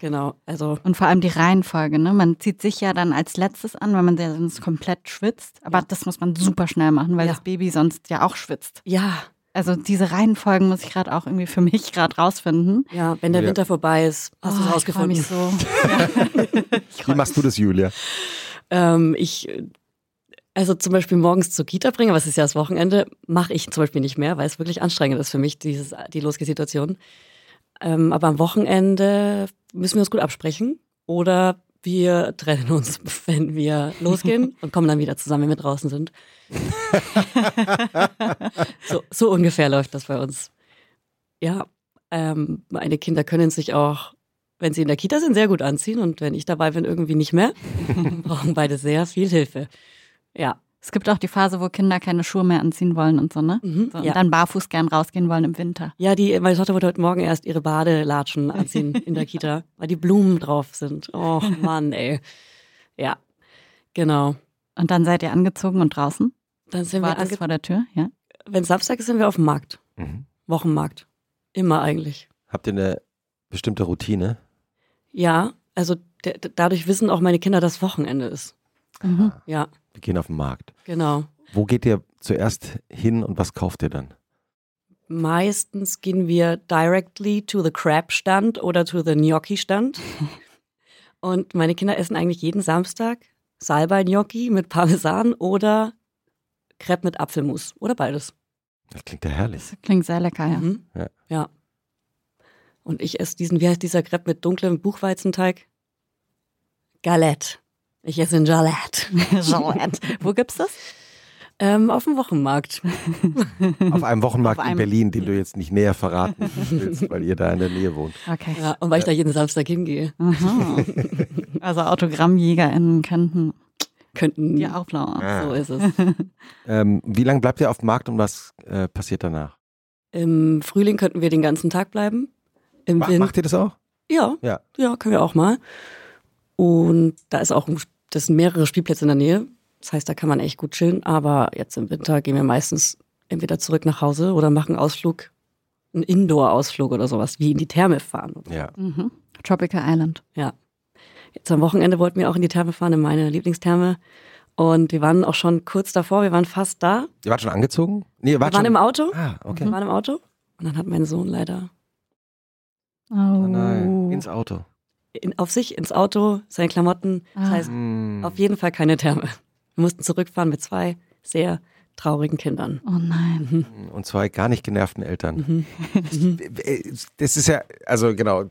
Genau. Also, Und vor allem die Reihenfolge, ne? Man zieht sich ja dann als letztes an, weil man ja sonst komplett schwitzt. Aber Ja. das muss man super schnell machen, weil Ja. das Baby sonst ja auch schwitzt. ja, Also diese Reihenfolgen muss ich gerade auch irgendwie für mich gerade rausfinden. ja, wenn der Ja. Winter vorbei ist, hast du es Oh, ich rausgefunden. mich so. Ja. Wie machst du das, Julia? Ähm, ich, also zum Beispiel morgens zur Kita bringen, was ist ja das Wochenende, mache ich zum Beispiel nicht mehr, weil es wirklich anstrengend ist für mich, dieses, die Losgesituation. Ähm, aber am Wochenende müssen wir uns gut absprechen oder wir trennen uns, wenn wir losgehen und kommen dann wieder zusammen, wenn wir draußen sind. so, so ungefähr läuft das bei uns. Ja, ähm, meine Kinder können sich auch, wenn sie in der Kita sind, sehr gut anziehen und wenn ich dabei bin, irgendwie nicht mehr. brauchen beide sehr viel Hilfe. Ja. Es gibt auch die Phase, wo Kinder keine Schuhe mehr anziehen wollen und so, ne? Mhm, So, und ja. dann barfuß gern rausgehen wollen im Winter. Ja, die, meine Tochter wollte heute Morgen erst ihre Badelatschen anziehen in der Kita, weil die Blumen drauf sind. Oh Mann, ey. Ja, genau. Und dann seid ihr angezogen und draußen? Dann sind wir ange vor der Tür, ja? Wenn Samstag ist, sind wir auf dem Markt. Mhm. Wochenmarkt. Immer eigentlich. Habt ihr eine bestimmte Routine? Ja, also dadurch wissen auch meine Kinder, dass Wochenende ist. Mhm. Ja, Wir gehen auf den Markt. genau. Wo geht ihr zuerst hin und was kauft ihr dann? Meistens gehen wir directly to the crab stand oder to the gnocchi stand. Und meine Kinder essen eigentlich jeden Samstag Salbei Gnocchi mit Parmesan oder Crepe mit Apfelmus oder beides. Das klingt ja herrlich. Das klingt sehr lecker, ja. Mhm. Ja. ja. Und ich esse diesen, wie heißt dieser Crepe mit dunklem Buchweizenteig? Galette. Ich esse ein Galette. Jolet. Wo gibt's das? Ähm, auf dem Wochenmarkt. Auf einem Wochenmarkt Auf in einem- Berlin, den du jetzt nicht näher verraten willst, weil ihr da in der Nähe wohnt. Okay. Ja, und weil ich da jeden Samstag hingehe, Aha. Also AutogrammjägerInnen könnten könnten. die auflauern. So ist es. Ähm, wie lange bleibt ihr auf dem Markt und was äh, passiert danach? Im Frühling könnten wir den ganzen Tag bleiben. Im Ma Winter. macht ihr das auch? Ja, Ja. ja, können wir auch mal. Und da ist auch, ein- das sind mehrere Spielplätze in der Nähe. Das heißt, da kann man echt gut chillen. Aber jetzt im Winter gehen wir meistens entweder zurück nach Hause oder machen einen Ausflug, einen Indoor-Ausflug oder sowas, wie in die Therme fahren. Ja. Mhm. Tropical Island. Ja. Jetzt am Wochenende wollten wir auch in die Therme fahren, in meine Lieblingstherme. Und wir waren auch schon kurz davor, wir waren fast da. Ihr wart schon angezogen? Nee, ihr Wir wart waren schon. im Auto. ah, okay. Wir waren im Auto. Und dann hat mein Sohn leider Oh, Oh nein, ins Auto. In, auf sich ins Auto, seine Klamotten. Das Ah. heißt, Hm. auf jeden Fall keine Therme. Wir mussten zurückfahren mit zwei sehr traurigen Kindern. Oh nein. Und zwei gar nicht genervten Eltern. Mhm. Das ist ja, also genau,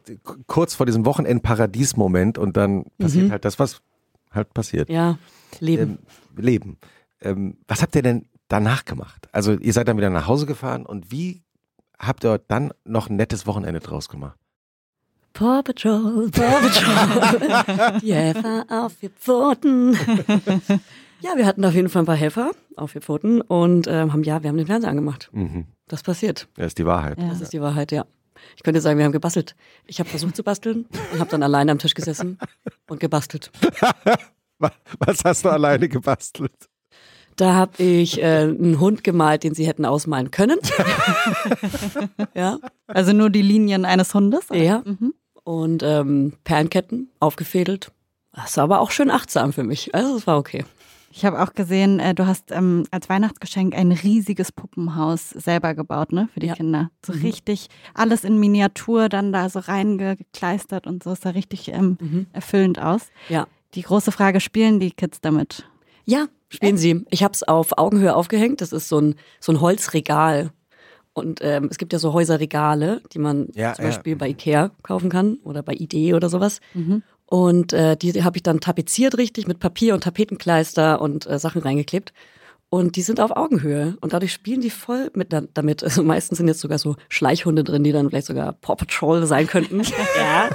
kurz vor diesem Wochenend-Paradies-Moment und dann passiert Mhm. halt das, was halt passiert. Ja, Leben. Ähm, Leben. Ähm, was habt ihr denn danach gemacht? Also ihr seid dann wieder nach Hause gefahren und wie habt ihr dann noch ein nettes Wochenende draus gemacht? Paw Patrol, Paw Patrol, die Helfer auf vier Pfoten. ja, wir hatten auf jeden Fall ein paar Helfer auf vier Pfoten und ähm, haben, ja, wir haben den Fernseher angemacht. Mhm. Das passiert. Das ist die Wahrheit. Ja. Das ist die Wahrheit, ja. Ich könnte sagen, wir haben gebastelt. Ich habe versucht zu basteln und habe dann alleine am Tisch gesessen und gebastelt. Wa- Was hast du alleine gebastelt? Da habe ich äh, einen Hund gemalt, den sie hätten ausmalen können. ja. Also nur die Linien eines Hundes? oder? Ja. Mhm. Und ähm, Perlenketten aufgefädelt. Das war aber auch schön achtsam für mich. Also es war okay. Ich habe auch gesehen, äh, du hast ähm, als Weihnachtsgeschenk ein riesiges Puppenhaus selber gebaut, ne, für die Ja. Kinder. So Mhm. richtig alles in Miniatur dann da so reingekleistert und so. Es sah richtig ähm, Mhm. erfüllend aus. Ja. Die große Frage, spielen die Kids damit? Ja, spielen sie. Ich habe es auf Augenhöhe aufgehängt. Das ist so ein, so ein Holzregal. Und ähm, es gibt ja so Häuserregale, die man Ja, zum ja. Beispiel bei Ikea kaufen kann oder bei Idee oder sowas. Mhm. Und äh, die habe ich dann tapeziert richtig mit Papier und Tapetenkleister und äh, Sachen reingeklebt. Und die sind auf Augenhöhe. Und dadurch spielen die voll mit da- damit. Also meistens sind jetzt sogar so Schleichhunde drin, die dann vielleicht sogar Paw Patrol sein könnten. ja,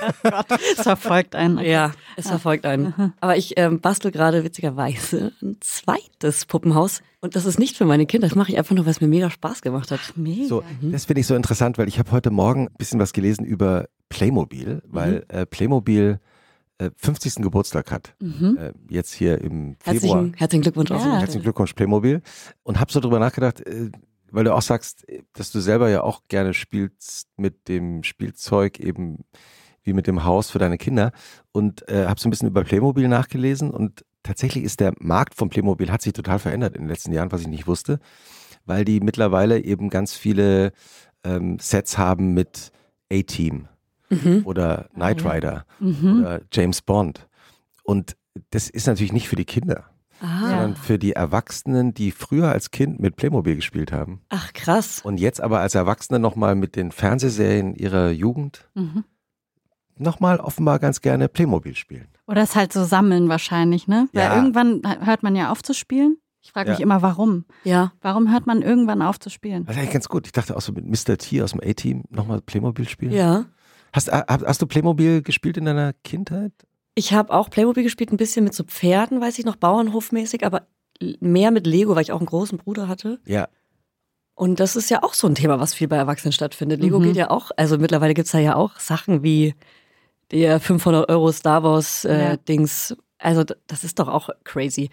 Es verfolgt einen. ja, es verfolgt einen. Aber ich ähm, bastel gerade witzigerweise ein zweites Puppenhaus. Und das ist nicht für meine Kinder. Das mache ich einfach nur, weil es mir mega Spaß gemacht hat. Mega. So, das finde ich so interessant, weil ich habe heute Morgen ein bisschen was gelesen über Playmobil, weil äh, Playmobil 50. Geburtstag hat. Mhm. Äh, jetzt hier im Februar. Herzlichen, herzlichen Glückwunsch. Ja. Herzlichen Glückwunsch, Playmobil. Und habe so drüber nachgedacht, äh, weil du auch sagst, äh, dass du selber ja auch gerne spielst mit dem Spielzeug eben wie mit dem Haus für deine Kinder. Und äh, habe so ein bisschen über Playmobil nachgelesen und tatsächlich ist der Markt von Playmobil hat sich total verändert in den letzten Jahren, was ich nicht wusste, weil die mittlerweile eben ganz viele ähm, Sets haben mit A-Team Mhm. oder Knight Rider Mhm. oder James Bond. Und das ist natürlich nicht für die Kinder Ah. sondern für die Erwachsenen, die früher als Kind mit Playmobil gespielt haben Ach, krass. und jetzt aber als Erwachsene nochmal mit den Fernsehserien ihrer Jugend Mhm. nochmal offenbar ganz gerne Playmobil spielen. Oder es halt so sammeln wahrscheinlich, ne? Weil Ja. irgendwann hört man ja auf zu spielen. Ich frage mich Ja. immer, warum? Ja. Warum hört man irgendwann auf zu spielen? Das ist eigentlich ganz gut. Ich dachte auch so mit Mr. T aus dem A-Team nochmal Playmobil spielen. Ja. Hast, hast, hast du Playmobil gespielt in deiner Kindheit? Ich habe auch Playmobil gespielt, ein bisschen mit so Pferden, weiß ich noch, Bauernhofmäßig, aber mehr mit Lego, weil ich auch einen großen Bruder hatte. Ja. Und das ist ja auch so ein Thema, was viel bei Erwachsenen stattfindet. Lego Mhm. geht ja auch, also mittlerweile gibt's da ja auch Sachen wie der 500 Euro Star Wars äh, Ja. Dings. Also das ist doch auch crazy.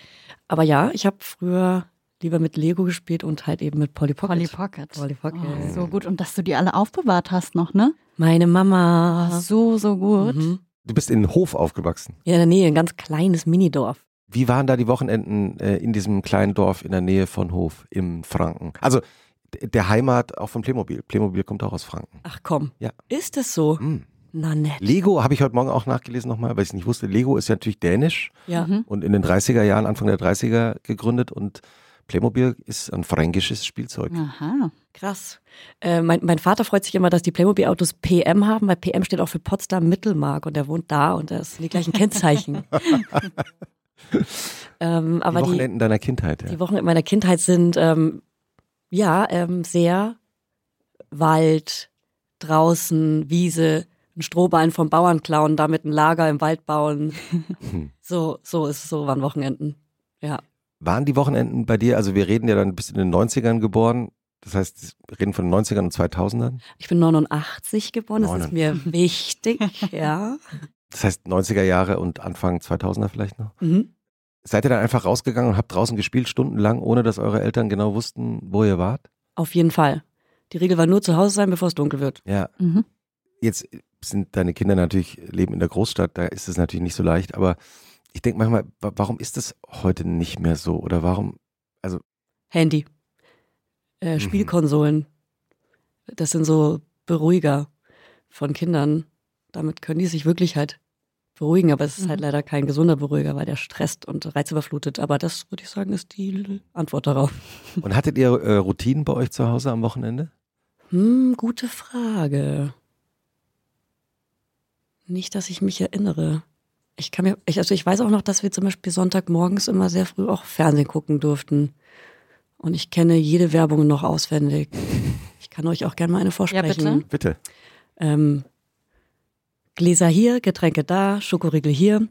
Aber ja, ich habe früher lieber mit Lego gespielt und halt eben mit Polly Pocket. Polly Pocket. Polly Pocket. Oh, so gut. Und dass du die alle aufbewahrt hast noch, ne? Meine Mama. So, so gut. Mhm. Du bist in Hof aufgewachsen. Ja, in der Nähe, ein ganz kleines Minidorf. Wie waren da die Wochenenden äh, in diesem kleinen Dorf in der Nähe von Hof im Franken? Also der Heimat auch von Playmobil. Playmobil kommt auch aus Franken. Ach komm. Ja. Ist es so? Mm. Na nett. Lego habe ich heute Morgen auch nachgelesen nochmal, weil ich es nicht wusste. Lego ist ja natürlich dänisch Ja. Mhm. und in den 30er Jahren, Anfang der 30er gegründet und Playmobil ist ein fränkisches Spielzeug. Aha. Krass. Äh, mein, mein Vater freut sich immer, dass die Playmobil-Autos PM haben, weil PM steht auch für Potsdam Mittelmark und er wohnt da und das sind die gleichen Kennzeichen. ähm, aber die die, Wochenenden deiner Kindheit, ja. die Wochen in meiner Kindheit sind ähm, ja ähm, sehr Wald, draußen, Wiese, ein Strohballen vom Bauern klauen, damit ein Lager im Wald bauen. so, so ist so waren Wochenenden. Ja. Waren die Wochenenden bei dir, also wir reden ja dann bis in den 90ern geboren, das heißt, wir reden von den 90ern und 2000ern. Ich bin 89 geboren, das ist mir wichtig, ja. Das heißt 90er Jahre und Anfang 2000er vielleicht noch. Mhm. Seid ihr dann einfach rausgegangen und habt draußen gespielt, stundenlang, ohne dass eure Eltern genau wussten, wo ihr wart? Auf jeden Fall. Die Regel war nur zu Hause sein, bevor es dunkel wird. Ja, Mhm. jetzt sind deine Kinder natürlich, leben in der Großstadt, da ist es natürlich nicht so leicht, aber ich denke manchmal, wa- warum ist das heute nicht mehr so? Oder warum, Handy. Äh, Mhm. Spielkonsolen. Das sind so Beruhiger von Kindern. Damit können die sich wirklich halt beruhigen, aber es ist halt Mhm. leider kein gesunder Beruhiger, weil der stresst und reizüberflutet. Aber das würde ich sagen, ist die Antwort darauf. und hattet ihr äh, Routinen bei euch zu Hause am Wochenende? Hm, gute Frage. Nicht, dass ich mich erinnere. Ich kann mir, ich, also ich weiß auch noch, dass wir zum Beispiel Sonntagmorgens immer sehr früh auch Fernsehen gucken durften. Und ich kenne jede Werbung noch auswendig. Ich kann euch auch gerne mal eine vorsprechen. bitte. Bitte. Ähm, Gläser hier, Getränke da, Schokoriegel hier.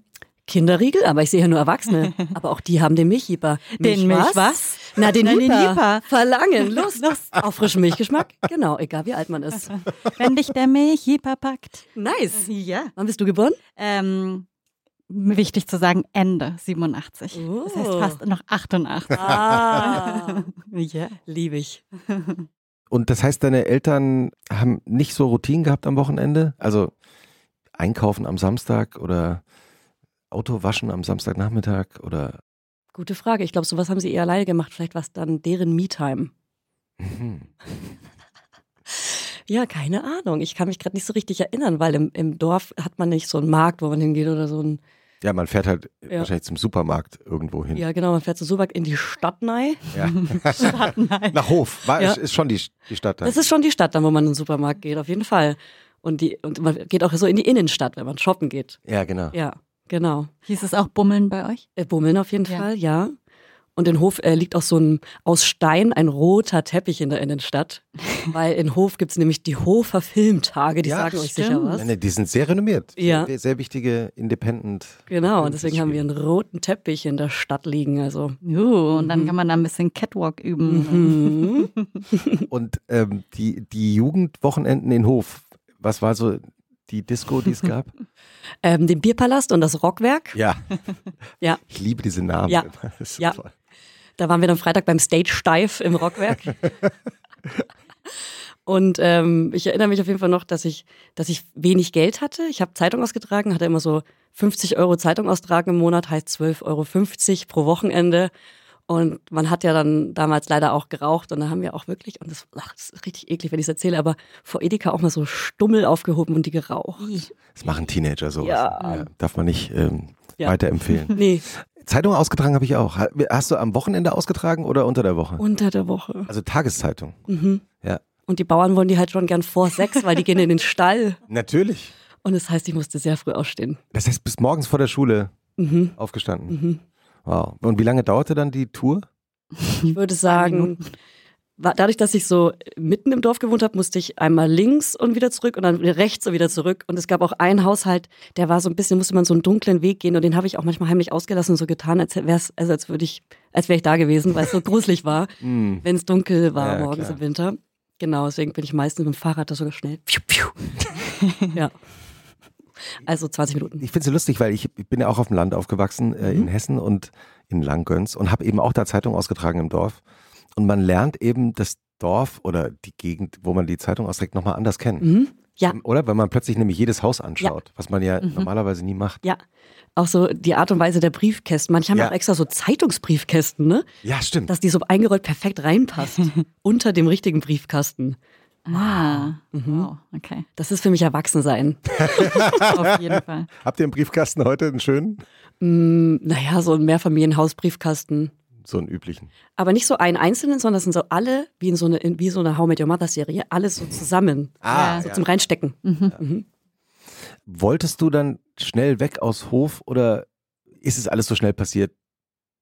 Kinderriegel, aber ich sehe ja nur Erwachsene. aber auch die haben den Milchjeeper. Den Milch was? Na, den Na, den Jeeper. Jeeper. Verlangen, Lust. Auf frischen Milchgeschmack. Genau, egal wie alt man ist. Wenn dich der Milchjeeper packt. Nice. Ja. Wann bist du geboren? Ähm, wichtig zu sagen, Ende 87. Das heißt Oh. fast noch 88. Ah, ja. liebe ich. Und das heißt, deine Eltern haben nicht so Routinen gehabt am Wochenende? Also einkaufen am Samstag oder Auto waschen am Samstagnachmittag oder Gute Frage. Ich glaube, sowas haben sie eher alleine gemacht. Vielleicht war es dann deren Me-Time. Mhm. Ja, keine Ahnung. Ich kann mich gerade nicht so richtig erinnern, weil im, im Dorf hat man nicht so einen Markt, wo man hingeht oder so ein. Ja, man fährt halt Ja. wahrscheinlich zum Supermarkt irgendwo hin. Ja, genau, man fährt so Supermarkt in die Stadt rein. Ja. Nein. Nach Hof, war, Ja. ist, ist schon die, die Stadt da. Das ist schon die Stadt dann, wo man in den Supermarkt geht, auf jeden Fall. Und, die, und man geht auch so in die Innenstadt, wenn man shoppen geht. ja, genau. Ja, genau. Hieß es auch Bummeln bei euch? Äh, Bummeln auf jeden Ja. Fall, ja. Und in Hof äh, liegt auch so ein aus Stein ein roter Teppich in der Innenstadt. Weil in Hof gibt's nämlich die Hofer Filmtage, die Ja, sagen euch sicher was. Nee, die sind sehr renommiert. Ja. Sehr, sehr wichtige Independent. Genau, und deswegen haben wir einen roten Teppich in der Stadt liegen. Also Uh, und dann Mhm. kann man da ein bisschen Catwalk üben. mhm. Und ähm, die, die Jugendwochenenden in Hof, was war so die Disco, die es gab? ähm, den Bierpalast und das Rockwerk. ja. Ja. Ich liebe diese Namen. Ja. Das ist so Ja. toll. Da waren wir dann Freitag beim Stage Steif im Rockwerk. Und ähm, ich erinnere mich auf jeden Fall noch, dass ich, dass ich wenig Geld hatte. Ich habe Zeitung ausgetragen, hatte immer so 50 Euro Zeitung austragen im Monat, heißt 12,50 Euro pro Wochenende. Und man hat ja dann damals leider auch geraucht und da haben wir auch wirklich, und das, ach, das ist richtig eklig, wenn ich es erzähle, aber vor Edeka auch mal so Stummel aufgehoben und die geraucht. Das machen Teenager sowas. Ja. darf man nicht ähm, Ja. weiterempfehlen. Nee, Zeitung ausgetragen habe ich auch. Ha- Hast du am Wochenende ausgetragen oder unter der Woche? unter der Woche. Also Tageszeitung. Mhm. Ja. Und die Bauern wollen die halt schon gern vor sechs, weil die gehen in den Stall. Natürlich. Und das heißt, ich musste sehr früh aufstehen. Das heißt, bis morgens vor der Schule Mhm. aufgestanden. Mhm. Wow. Und wie lange dauerte dann die Tour? Ich würde sagen, dadurch, dass ich so mitten im Dorf gewohnt habe, musste ich einmal links und wieder zurück und dann rechts und wieder zurück. Und es gab auch einen Haushalt, der war so ein bisschen, musste man so einen dunklen Weg gehen und den habe ich auch manchmal heimlich ausgelassen und so getan, als wär's, also als würde ich, als wäre ich da gewesen, weil es so gruselig war, Hm. wenn es dunkel war Ja, morgens klar. im Winter. Genau, deswegen bin ich meistens mit dem Fahrrad da sogar schnell. Piu, piu. ja. Also 20 Minuten. Ich finde es so lustig, weil ich, ich bin ja auch auf dem Land aufgewachsen äh, Mhm. in Hessen und in Langgöns und habe eben auch da Zeitung ausgetragen im Dorf. Und man lernt eben das Dorf oder die Gegend, wo man die Zeitung austrägt, nochmal anders kennen. Mhm. Ja. Oder? Wenn man plötzlich nämlich jedes Haus anschaut, was man ja Mhm. normalerweise nie macht. Ja. Auch so die Art und Weise der Briefkästen. Manche haben Ja. auch extra so Zeitungsbriefkästen, ne? Ja, stimmt. Dass die so eingerollt perfekt reinpasst. unter dem richtigen Briefkasten. Ah, Mhm. wow, okay. Das ist für mich Erwachsensein. Auf jeden Fall. Habt ihr im Briefkasten heute einen schönen? Mm, naja, so ein Mehrfamilienhausbriefkasten. So einen üblichen. Aber nicht so einen einzelnen, sondern das sind so alle, wie in so eine, in, wie so eine How Met Your Mother Serie, alles so zusammen. Ah, so ja. zum Reinstecken. Mhm. Wolltest du dann schnell weg aus Hof oder ist es alles so schnell passiert,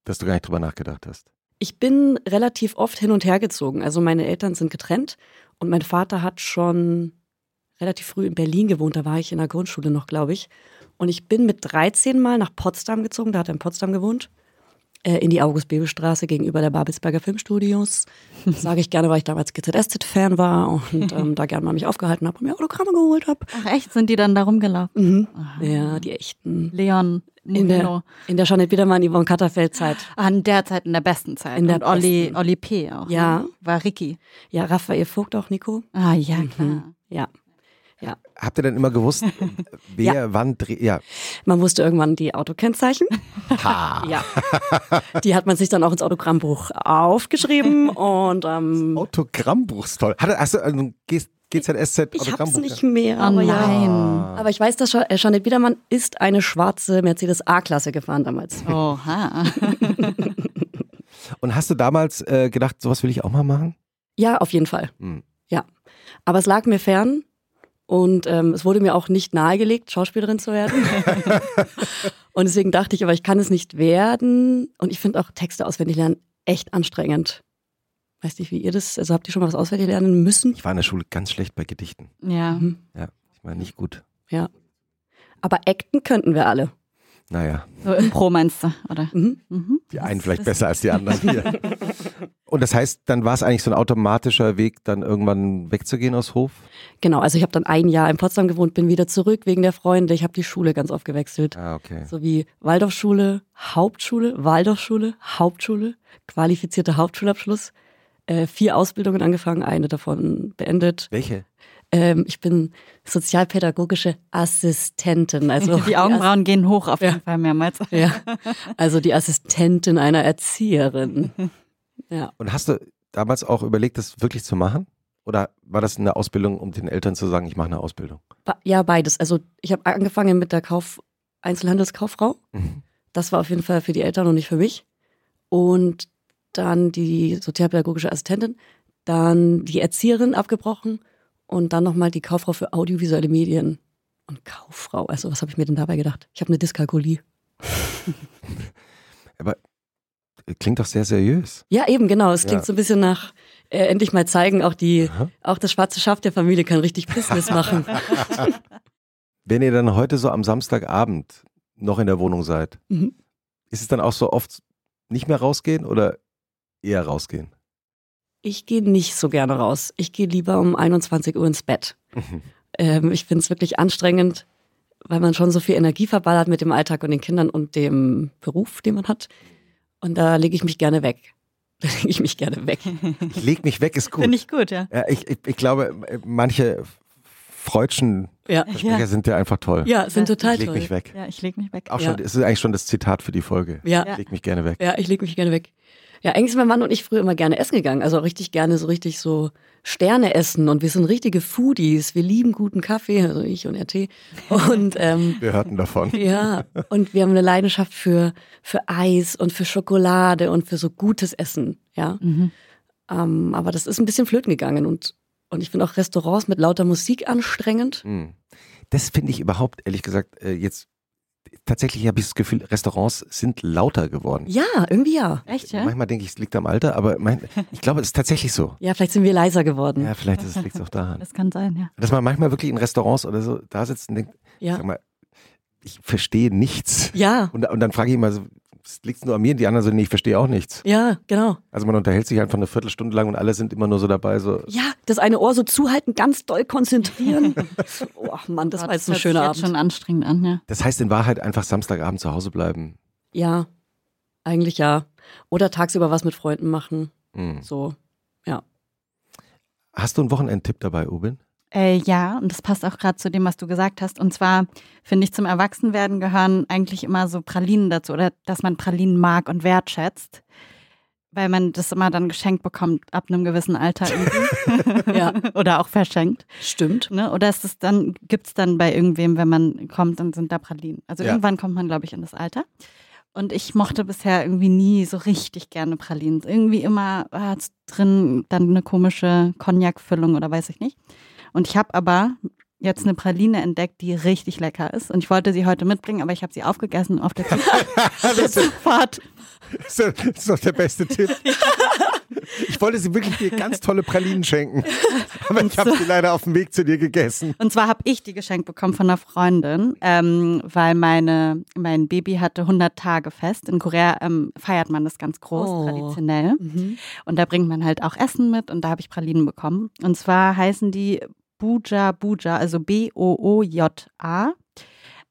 dass du gar nicht drüber nachgedacht hast? Ich bin relativ oft hin und her gezogen. Also meine Eltern sind getrennt und mein Vater hat schon relativ früh in Berlin gewohnt. Da war ich in der Grundschule noch, glaube ich. Und ich bin mit 13 Mal nach Potsdam gezogen. Da hat er in Potsdam gewohnt. Äh, in die August-Bebel-Straße gegenüber der Babelsberger Filmstudios. Sage ich gerne, weil ich damals GZSZ-Fan war und ähm, da gerne mal mich aufgehalten habe und mir Autogramme geholt habe. Ach echt, sind die dann da rumgelaufen? Mhm. Ja, die echten. Leon, In der, in der Jeanette Wiedermann, Yvonne Katterfeld-Zeit. An der Zeit, in der besten Zeit. In der Und Olli, besten. Olli P. auch. Ja. Ne? War Ricky. Ja, Raphael Vogt auch, Nico. Ah, ja, Mhm. klar. Ja. Ja. Habt ihr denn immer gewusst, wer wann dreht? Ja. Man wusste irgendwann die Autokennzeichen. Ha. Ja. Die hat man sich dann auch ins Autogrammbuch aufgeschrieben und ähm, Autogrammbuch ist toll. Hat, hast du also ein G- GZSZ ich hab's nicht mehr. Oh aber ja. nein. Aber ich weiß, dass äh, Jeanette Wiedermann ist eine schwarze Mercedes A-Klasse gefahren damals. Oha. Und hast du damals äh, gedacht, sowas will ich auch mal machen? Ja, auf jeden Fall. Hm. Ja. Aber es lag mir fern und ähm, es wurde mir auch nicht nahegelegt, Schauspielerin zu werden. und deswegen dachte ich, aber ich kann es nicht werden. Und ich finde auch Texte auswendig lernen echt anstrengend. Weiß nicht, wie ihr das, also habt ihr schon mal was auswendig lernen müssen? Ich war in der Schule ganz schlecht bei Gedichten. Ja. Mhm. Ja, ich war nicht gut. Ja. Aber acten könnten wir alle. Naja, So Impro meinst du, oder? Mhm. Mhm. die einen vielleicht besser als die anderen hier. Und das heißt, dann war es eigentlich so ein automatischer Weg, dann irgendwann wegzugehen aus Hof? Genau, also ich habe dann ein Jahr in Potsdam gewohnt, bin wieder zurück wegen der Freunde. Ich habe die Schule ganz oft gewechselt. Ah, okay. So wie Waldorfschule, Hauptschule, Waldorfschule, Hauptschule, qualifizierter Hauptschulabschluss. Äh, vier Ausbildungen angefangen, eine davon beendet. Welche? Ähm, ich bin sozialpädagogische Assistentin. Also Die Augenbrauen gehen hoch auf Ja. jeden Fall mehrmals. Ja, also die Assistentin einer Erzieherin. Ja. Und hast du damals auch überlegt, das wirklich zu machen? Oder war das eine Ausbildung, um den Eltern zu sagen, ich mache eine Ausbildung? Ja, beides. Also ich habe angefangen mit der Kauf Einzelhandelskauffrau. Mhm. Das war auf jeden Fall für die Eltern und nicht für mich. Und dann die sozialpädagogische Assistentin, dann die Erzieherin abgebrochen und dann nochmal die Kauffrau für audiovisuelle Medien. Und Kauffrau, also was habe ich mir denn dabei gedacht? Ich habe eine Dyskalkulie. Aber äh, klingt doch sehr seriös. Ja, eben, genau. Es klingt Ja. so ein bisschen nach äh, endlich mal zeigen, auch die, Aha. auch das schwarze Schaf der Familie kann richtig Business machen. Wenn ihr dann heute so am Samstagabend noch in der Wohnung seid, Mhm. ist es dann auch so oft nicht mehr rausgehen oder eher rausgehen? Ich gehe nicht so gerne raus. Ich gehe lieber um 21 Uhr ins Bett. Ähm, ich finde es wirklich anstrengend, weil man schon so viel Energie verballert mit dem Alltag und den Kindern und dem Beruf, den man hat. Und da lege ich mich gerne weg. Da lege ich mich gerne weg. Ich leg mich weg, ist gut. Finde ich gut, ja. Ja, ich, ich, ich glaube, manche Freudschen Ja, Sprecher sind ja einfach toll. ja sind Ja. total ich leg toll. mich weg. Ja, ich lege mich weg. Auch Ja. schon, es ist eigentlich schon das Zitat für die Folge. Ja, Ich leg mich gerne weg. ja, ich lege mich gerne weg. Ja, eigentlich sind mein Mann und ich früher immer gerne essen gegangen. Also richtig gerne so richtig so Sterne essen. Und wir sind richtige Foodies. Wir lieben guten Kaffee, also ich und RT. Und ähm, Wir hörten davon. Ja, und wir haben eine Leidenschaft für, für Eis und für Schokolade und für so gutes Essen, ja. Mhm. Ähm, aber das ist ein bisschen flöten gegangen und, und ich finde auch Restaurants mit lauter Musik anstrengend. Hm. Das finde ich überhaupt, ehrlich gesagt, äh, jetzt tatsächlich habe ich das Gefühl, Restaurants sind lauter geworden. Ja, irgendwie ja. Echt, ja? Manchmal denke ich, es liegt am Alter, aber mein, ich glaube, es ist tatsächlich so. Ja, vielleicht sind wir leiser geworden. Ja, vielleicht liegt es auch daran. Das kann sein, ja. Dass man manchmal wirklich in Restaurants oder so da sitzt und denkt, Ja. sag mal, ich verstehe nichts. Ja, Und, und dann frage ich immer so, liegt es nur an mir? Und die anderen so, nee, ich verstehe auch nichts. ja, genau. Also man unterhält sich einfach eine Viertelstunde lang und alle sind immer nur so dabei, so, Ja, das eine Ohr so zuhalten, ganz doll konzentrieren. oh Mann, das Gott, war jetzt ein schöner Abend. schon anstrengend an, ja. das heißt in Wahrheit einfach Samstagabend zu Hause bleiben. Ja, Eigentlich ja. Oder tagsüber was mit Freunden machen. Mhm. So, ja. Hast du einen Wochenendtipp dabei, Ubin? Äh, ja, und das passt auch gerade zu dem, was du gesagt hast. Und zwar finde ich, zum Erwachsenwerden gehören eigentlich immer so Pralinen dazu oder dass man Pralinen mag und wertschätzt. Weil man das immer dann geschenkt bekommt ab einem gewissen Alter irgendwie. Ja. oder auch verschenkt. Stimmt. Ne? Oder ist es dann, gibt es dann bei irgendwem, wenn man kommt, dann sind da Pralinen. Also Ja. irgendwann kommt man, glaube ich, in das Alter. Und ich mochte bisher irgendwie nie so richtig gerne Pralinen. Irgendwie immer ah, drin dann eine komische Cognac-Füllung oder weiß ich nicht. Und ich habe aber jetzt eine Praline entdeckt, die richtig lecker ist. Und ich wollte sie heute mitbringen, aber ich habe sie aufgegessen auf der Zugfahrt. Das ist doch der beste Tipp. Ich wollte sie wirklich dir ganz tolle Pralinen schenken, aber ich habe sie leider auf dem Weg zu dir gegessen. Und zwar habe ich die geschenkt bekommen von einer Freundin, ähm, weil meine, mein Baby hatte 100 Tage fest. In Korea ähm, feiert man das ganz groß, Oh. traditionell. Mhm. Und da bringt man halt auch Essen mit und da habe ich Pralinen bekommen. Und zwar heißen die Buja Buja, also B-O-O-J-A.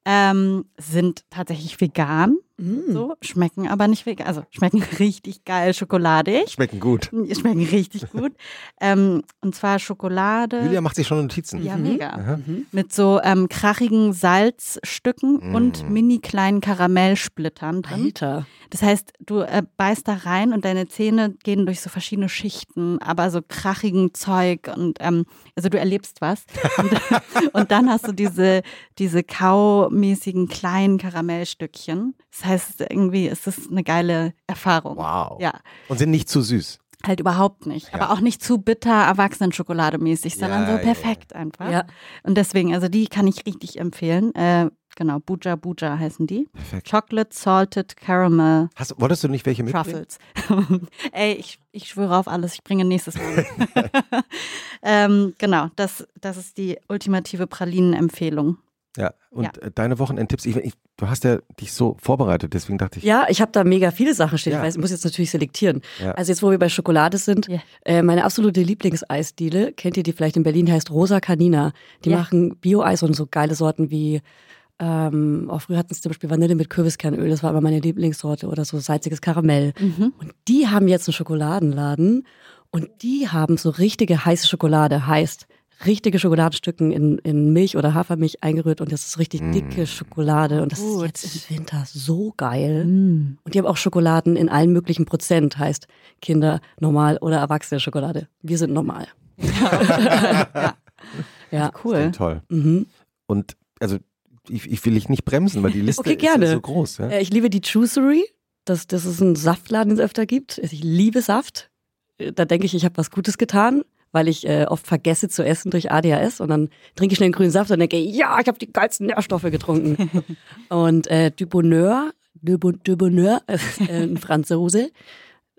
Ähm, sind tatsächlich vegan, Mhm. so, schmecken aber nicht vegan, also schmecken richtig geil schokoladig. Schmecken gut. Schmecken richtig gut. ähm, und zwar Schokolade. Julia macht sich schon Notizen. Ja, Mhm. mega. Aha. Mit so ähm, krachigen Salzstücken Mm. und mini kleinen Karamellsplittern drin. Alter. Das heißt, du äh, beißt da rein und deine Zähne gehen durch so verschiedene Schichten, aber so krachigen Zeug und ähm, also du erlebst was. und, und dann hast du diese, diese kaumäßigen kleinen Karamellstückchen. Das heißt, irgendwie ist das eine geile Erfahrung. Wow. Ja, Und sind nicht zu süß. halt überhaupt nicht. Ja. Aber auch nicht zu bitter Erwachsenenschokolademäßig, sondern Ja, so ja, perfekt einfach. Ja. Und deswegen, also die kann ich richtig empfehlen. Äh, genau, Buja Buja heißen die. Perfekt. Chocolate Salted Caramel Hast, wolltest du nicht welche mitbringen? Truffles. Ey, ich, ich schwöre auf alles, ich bringe nächstes Mal. ähm, genau, das, das ist die ultimative Pralinen-Empfehlung. Ja. Und Ja. äh, deine Wochenendtipps, ich, ich, du hast ja dich so vorbereitet, deswegen dachte ich, Ja, ich habe da mega viele Sachen stehen. Ja. Ich weiß, ich muss jetzt natürlich selektieren. Ja. Also jetzt, wo wir bei Schokolade sind, äh, meine absolute Lieblingseisdiele, kennt ihr die vielleicht in Berlin, die heißt Rosa Canina. Die machen Bio-Eis und so geile Sorten wie, ähm, auch früher hatten sie zum Beispiel Vanille mit Kürbiskernöl, das war immer meine Lieblingssorte oder so salziges Karamell. Mhm. Und die haben jetzt einen Schokoladenladen und die haben so richtige heiße Schokolade, heißt richtige Schokoladenstücken in, in Milch oder Hafermilch eingerührt und das ist richtig Mm. dicke Schokolade und das Gut. ist jetzt im Winter so geil. Mm. Und die haben auch Schokoladen in allen möglichen Prozent, heißt Kinder, normal oder erwachsene Schokolade. Wir sind normal. ja, Ja. cool. toll. Mhm. Und also ich, ich will dich nicht bremsen, weil die Liste Okay, ist ja gerne. so groß. Ja? Äh, Ich liebe die Juicery. Das, das ist ein Saftladen, den es öfter gibt. Ich liebe Saft. Äh, Da denke ich, ich habe was Gutes getan, weil ich äh, oft vergesse zu essen durch ADHS und dann trinke ich schnell einen grünen Saft und denke, ja, ich habe die geilsten Nährstoffe getrunken. und äh, Du Bonheur, De, Bon- De Bonheur, äh, ein Franzose,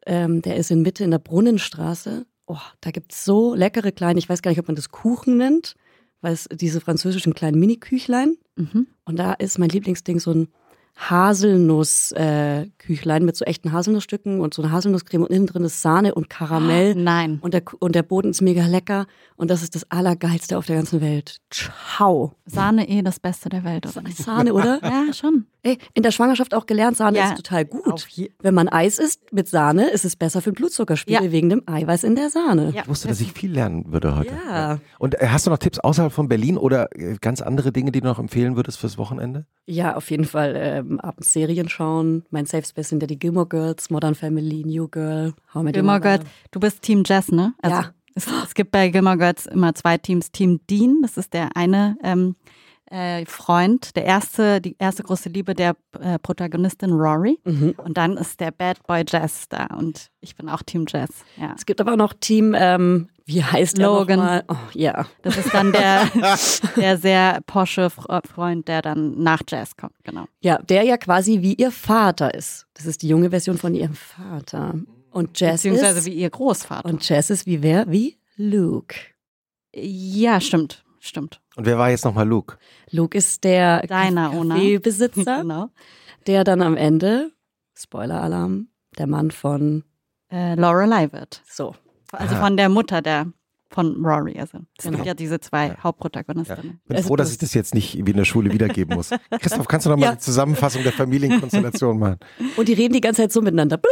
ähm, der ist in Mitte in der Brunnenstraße. Oh, da gibt's so leckere kleine, ich weiß gar nicht, ob man das Kuchen nennt, weil es diese französischen kleinen Mini-Küchlein. Mhm. Und da ist mein Lieblingsding so ein Haselnuss-Küchlein äh, mit so echten Haselnussstücken und so eine Haselnusscreme und innen drin ist Sahne und Karamell. Nein. Und der, und der Boden ist mega lecker und das ist das Allergeilste auf der ganzen Welt. Ciao. Sahne eh das Beste der Welt, oder? Sahne, oder? Ja, schon. Ey, in der Schwangerschaft auch gelernt, Sahne Ja, ist total gut. Wenn man Eis isst mit Sahne, ist es besser für den Blutzuckerspiegel Ja. wegen dem Eiweiß in der Sahne. Ja. Ich wusste, dass ich viel lernen würde heute. Ja. Und äh, hast du noch Tipps außerhalb von Berlin oder äh, ganz andere Dinge, die du noch empfehlen würdest fürs Wochenende? Ja, auf jeden Fall ähm, abends Serien schauen. Mein Safe Space sind ja die Gilmore Girls, Modern Family, New Girl, How Gilmore Mother. Girls, du bist Team Jess, ne? Ja. Es, es gibt bei Gilmore Girls immer zwei Teams. Team Dean, das ist der eine ähm, äh, Freund, der erste, die erste große Liebe der äh, Protagonistin Rory. Mhm. Und dann ist der Bad Boy Jess da und ich bin auch Team Jess. Ja. Es gibt aber auch noch Team, ähm, wie heißt der Logan. nochmal? Oh, ja. Das ist dann der, der sehr posche Fre- Freund, der dann nach Jess kommt, genau. Ja, der ja quasi wie ihr Vater ist. Das ist die junge Version von ihrem Vater. Und Jess Beziehungsweise ist, wie ihr Großvater. und Jess ist wie wer? Wie Luke. ja, stimmt, stimmt. Und wer war jetzt nochmal Luke? Luke ist der Deiner. Kaffeebesitzer, genau. der dann am Ende, Spoiler-Alarm, der Mann von Äh, Lorelei wird. so. Also Ah. von der Mutter der von Rory. Also es Genau. gibt ja diese zwei Ja. Hauptprotagonistinnen. Bin Also froh, dass das- ich das jetzt nicht wie in der Schule wiedergeben muss. Christoph, kannst du noch mal Ja. eine Zusammenfassung der Familienkonstellation machen? Und die reden die ganze Zeit so miteinander.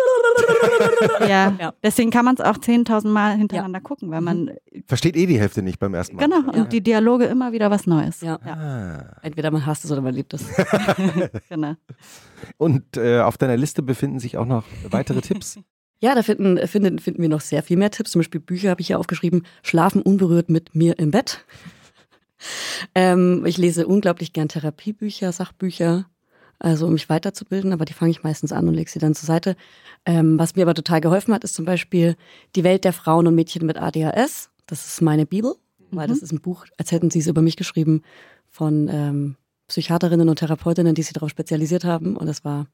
Ja, Ja. deswegen kann man es auch 10.000 Mal hintereinander gucken, weil man, Versteht eh die Hälfte nicht beim ersten Mal. genau, und die Dialoge immer wieder was Neues. Ja. Ah. Entweder man hasst es oder man liebt es. Genau. Und äh, auf deiner Liste befinden sich auch noch weitere Tipps. Ja, da finden, finden, finden wir noch sehr viel mehr Tipps. Zum Beispiel Bücher habe ich hier aufgeschrieben. Schlafen unberührt mit mir im Bett. Ähm, ich lese unglaublich gern Therapiebücher, Sachbücher, also um mich weiterzubilden, aber die fange ich meistens an und lege sie dann zur Seite. Ähm, was mir aber total geholfen hat, ist zum Beispiel Die Welt der Frauen und Mädchen mit ADHS. Das ist meine Bibel, weil das ist ein Buch, als hätten sie es über mich geschrieben, von ähm, Psychiaterinnen und Therapeutinnen, die sich darauf spezialisiert haben. Und das war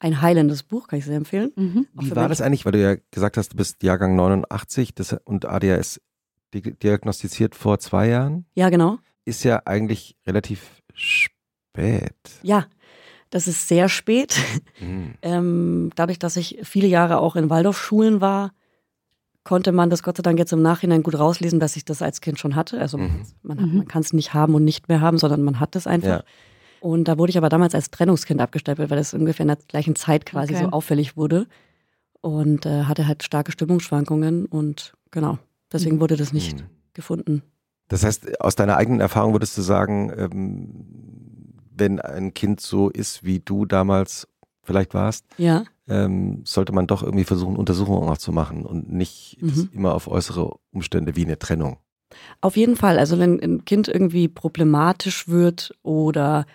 ein heilendes Buch, kann ich sehr empfehlen. Mhm. Wie war Menschen- das eigentlich, weil du ja gesagt hast, du bist Jahrgang 89 das, und ADHS di- diagnostiziert vor zwei Jahren? Ja, genau. Ist ja eigentlich relativ spät. Ja, das ist sehr spät. Hm. Ähm, dadurch, dass ich viele Jahre auch in Waldorfschulen war, konnte man das Gott sei Dank jetzt im Nachhinein gut rauslesen, dass ich das als Kind schon hatte. Also Mhm. man, Mhm. man kann es nicht haben und nicht mehr haben, sondern man hat es einfach. Ja. Und da wurde ich aber damals als Trennungskind abgestempelt, weil das ungefähr in der gleichen Zeit quasi Okay. so auffällig wurde. Und äh, hatte halt starke Stimmungsschwankungen und genau, deswegen Mhm. wurde das nicht Hm. gefunden. Das heißt, aus deiner eigenen Erfahrung würdest du sagen, ähm, wenn ein Kind so ist, wie du damals vielleicht warst, Ja, ähm, sollte man doch irgendwie versuchen, Untersuchungen auch zu machen und nicht das Mhm. immer auf äußere Umstände wie eine Trennung. Auf jeden Fall. Also wenn ein Kind irgendwie problematisch wird oder,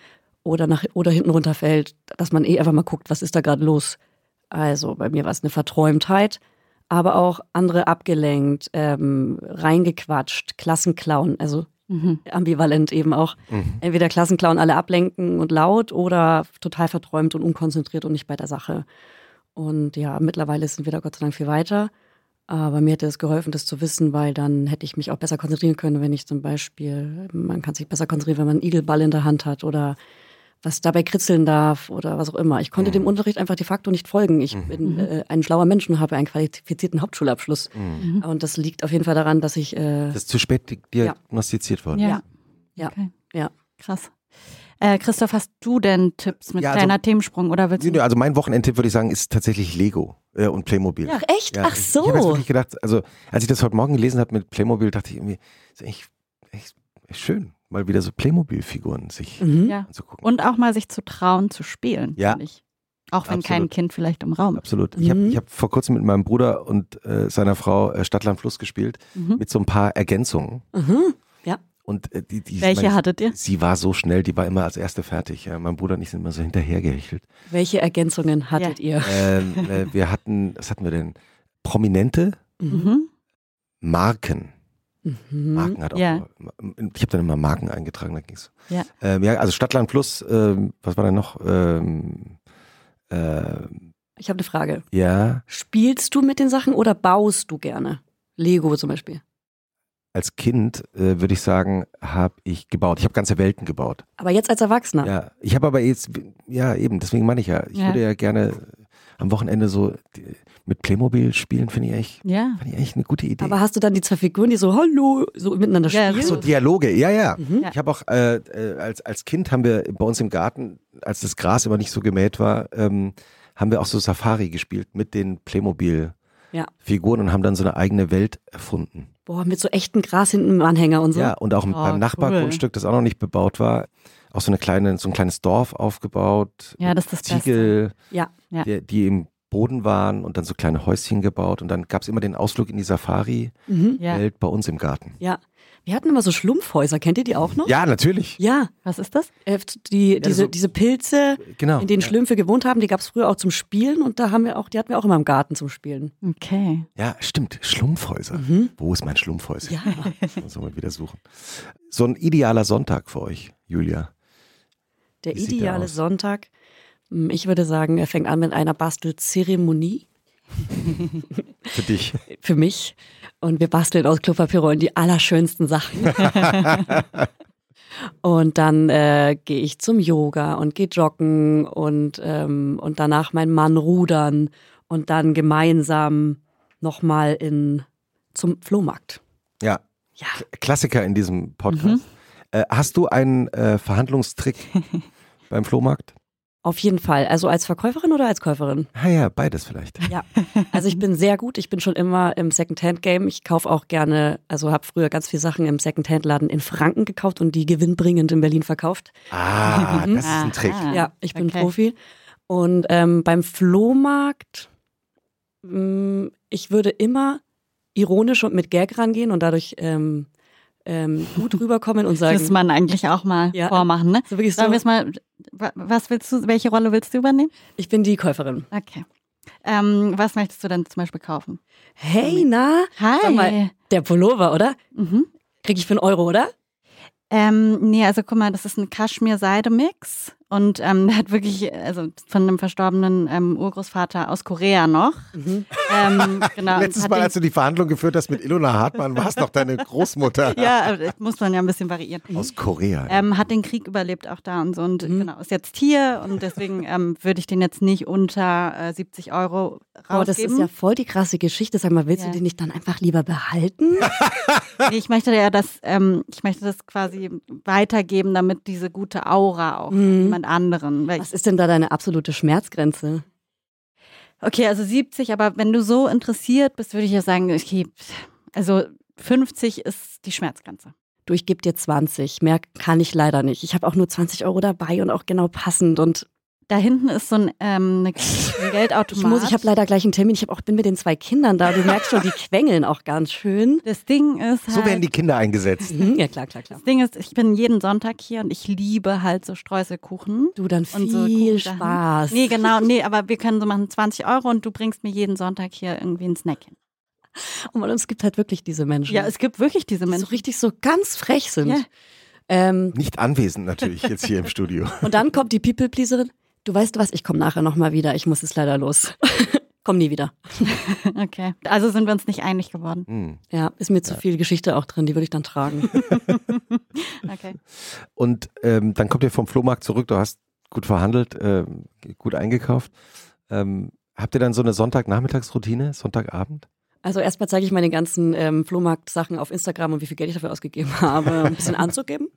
oder, nach, oder hinten runterfällt, dass man eh einfach mal guckt, was ist da gerade los. Also bei mir war es eine Verträumtheit, aber auch andere abgelenkt, ähm, reingequatscht, Klassenclown, also Mhm. ambivalent eben auch. Mhm. Entweder Klassenclown alle ablenken und laut oder total verträumt und unkonzentriert und nicht bei der Sache. Und ja, mittlerweile sind wir da Gott sei Dank viel weiter. Aber mir hätte es geholfen, das zu wissen, weil dann hätte ich mich auch besser konzentrieren können, wenn ich zum Beispiel, man kann sich besser konzentrieren, wenn man einen Igelball in der Hand hat oder was dabei kritzeln darf oder was auch immer. Ich konnte Mhm. dem Unterricht einfach de facto nicht folgen. Ich bin äh, ein schlauer Mensch und habe einen qualifizierten Hauptschulabschluss. Mhm. Und das liegt auf jeden Fall daran, dass ich äh, Das ist zu spät di- diagnostiziert worden. Ja. Ja. Ja. Okay. Ja. Krass. Äh, Christoph, hast du denn Tipps mit Ja, also- kleiner Themensprung oder willst du? Also mein Wochenendtipp würde ich sagen, ist tatsächlich Lego äh, und Playmobil. Ach echt? Ja, Ach Ich habe jetzt so. wirklich gedacht, also als ich das heute Morgen gelesen habe mit Playmobil, dachte ich irgendwie, ist echt, echt, echt schön, mal wieder so Playmobil-Figuren sich Mhm. Ja. anzugucken. Und auch mal sich zu trauen, zu spielen. Ja. finde Ich. Auch wenn Absolut. kein Kind vielleicht im Raum ist. Absolut. Ich habe Mhm. ich hab vor kurzem mit meinem Bruder und äh, seiner Frau äh, Stadtland Fluss gespielt, Mhm. mit so ein paar Ergänzungen. Mhm. Und äh, die, die Welche meine, hattet ihr? Sie war so schnell, die war immer als erste fertig. Ja. Mein Bruder und ich sind immer so hinterhergehechelt. Welche Ergänzungen hattet ihr? Ähm, äh, wir hatten, was hatten wir denn? Prominente Mhm. Marken. Mhm. Marken hat auch. Ja. Ich habe dann immer Marken eingetragen, da ging's. Ja. Ähm, ja, also Stadtland Plus, ähm, was war da noch? Ähm, ähm, Ich habe eine Frage. ja, Spielst du mit den Sachen oder baust du gerne? Lego zum Beispiel. als Kind äh, würde ich sagen, habe ich gebaut. Ich habe ganze Welten gebaut. Aber jetzt als Erwachsener. Ja, ich habe aber jetzt, ja eben, deswegen meine ich ja, ich Ja. würde ja gerne am Wochenende so die, mit Playmobil spielen, finde ich echt, Ja. finde ich echt eine gute Idee. Aber hast du dann die zwei Figuren, die so Hallo so miteinander Ja, spielen? so Dialoge, ja, ja. Mhm. Ja. Ich habe auch äh, äh, als, als Kind haben wir bei uns im Garten, als das Gras immer nicht so gemäht war, ähm, haben wir auch so Safari gespielt mit den Playmobil Ja. Figuren und haben dann so eine eigene Welt erfunden. Boah, mit so echtem Gras hinten im Anhänger und so. Ja, und auch Oh, beim Nachbargrundstück, das auch noch nicht bebaut war, auch so eine kleine, so ein kleines Dorf aufgebaut. Ja, das ist das Beste. Ziegel, Ja. Ja. Die, die im Boden waren und dann so kleine Häuschen gebaut und dann gab es immer den Ausflug in die Safari-Welt Mhm. Ja. bei uns im Garten. ja. Wir hatten immer so Schlumpfhäuser. Kennt ihr die auch noch? Ja, natürlich. Ja. Was ist das? Äh, Die, diese, so- diese Pilze, Genau. in denen ja. Schlümpfe gewohnt haben, die gab es früher auch zum Spielen und da haben wir auch, die hatten wir auch immer im Garten zum Spielen. Okay. ja, stimmt. Schlumpfhäuser. Mhm. Wo ist mein Schlumpfhäuschen? Ja. Muss man mal wieder suchen. So ein idealer Sonntag für euch, Julia. Der Wie ideale? Sonntag, hm, ich würde sagen, er fängt an mit einer Bastelzeremonie Für dich. für mich. Und wir basteln aus Klopapierrollen die allerschönsten Sachen. und dann äh, gehe ich zum Yoga und gehe joggen und, ähm, und danach mein Mann rudern und dann gemeinsam nochmal in zum Flohmarkt. Ja. Ja. Klassiker in diesem Podcast. Äh, hast du einen äh, Verhandlungstrick beim Flohmarkt? Auf jeden Fall. Also als Verkäuferin oder als Käuferin? Ah ja, beides vielleicht. Ja. Also ich bin sehr gut. Ich bin schon immer im Secondhand-Game. Ich kaufe auch gerne, also habe früher ganz viele Sachen im Secondhand-Laden in Franken gekauft und die gewinnbringend in Berlin verkauft. Ah, das ist ein Trick. Aha. Ja, ich bin okay. Profi. Und ähm, beim Flohmarkt, mh, ich würde immer ironisch und mit Gag rangehen und dadurch ähm, ähm, gut rüberkommen und sagen, Das man eigentlich auch mal Ja. vormachen, ne? so wirklich so, es mal, wa- was willst du, welche Rolle willst du übernehmen? ich bin die Käuferin. Okay. Ähm, was möchtest du denn zum Beispiel kaufen? Hey, na, Hi. Sag mal. der Pullover, oder? Mhm. Krieg ich für einen Euro, oder? Ähm, nee, also guck mal, das ist ein Kaschmir-Seide-Mix und ähm, der hat wirklich, also von einem verstorbenen ähm, Urgroßvater aus Korea noch. Mhm. Ähm, genau. Letztes Mal, den- als du die Verhandlung geführt hast mit Ilona Hartmann, war es noch deine Großmutter Ja, aber das muss man ja ein bisschen variieren. aus Korea. Ähm, hat den Krieg überlebt auch da und so und Mhm. genau, ist jetzt hier und deswegen ähm, würde ich den jetzt nicht unter äh, 70 Euro rausgeben. Oh, das ist ja voll die krasse Geschichte. Sag mal, willst Ja. du den nicht dann einfach lieber behalten? Nee, ich möchte ja das, ähm, ich möchte das quasi weitergeben, damit diese gute Aura auch Mhm. Jemand anderen. Was ist denn da deine absolute Schmerzgrenze? Okay, also 70, aber wenn du so interessiert bist, würde ich ja sagen, okay, also 50 ist die Schmerzgrenze. Du, ich gebe dir 20. Mehr kann ich leider nicht. Ich habe auch nur 20 Euro dabei und auch genau passend. Und Da hinten ist so ein, ähm, ein Geldautomat. ich muss, ich habe leider gleich einen Termin. Ich hab auch, bin mit den zwei Kindern da. Du merkst schon, die quengeln auch ganz schön. Das Ding ist halt, so werden die Kinder eingesetzt. Mhm, ja, klar, klar, klar. das Ding ist, ich bin jeden Sonntag hier und ich liebe halt so Streuselkuchen. Du, dann Und so viel Kuchensachen. Spaß. Nee, genau, nee, aber wir können so machen 20 Euro und du bringst mir jeden Sonntag hier irgendwie einen Snack hin. Und es gibt halt wirklich diese Menschen, Ja, es gibt wirklich diese die so Menschen. richtig so ganz frech sind. Ja. Ähm, Nicht anwesend natürlich jetzt hier im Studio. und dann kommt die People-Pleaserin. Du weißt was, ich komme nachher nochmal wieder. Ich muss jetzt leider los. Komm nie wieder. Okay, also sind wir uns nicht einig geworden. Hm. Ja, ist mir zu viel Geschichte auch drin, die würde ich dann tragen. Okay. Und ähm, dann kommt ihr vom Flohmarkt zurück, du hast gut verhandelt, ähm, gut eingekauft. Ähm, habt ihr dann so eine Sonntagnachmittagsroutine, Sonntagabend? Also erstmal zeige ich meine ganzen ähm, Flohmarkt-Sachen auf Instagram und wie viel Geld ich dafür ausgegeben habe, um ein bisschen anzugeben,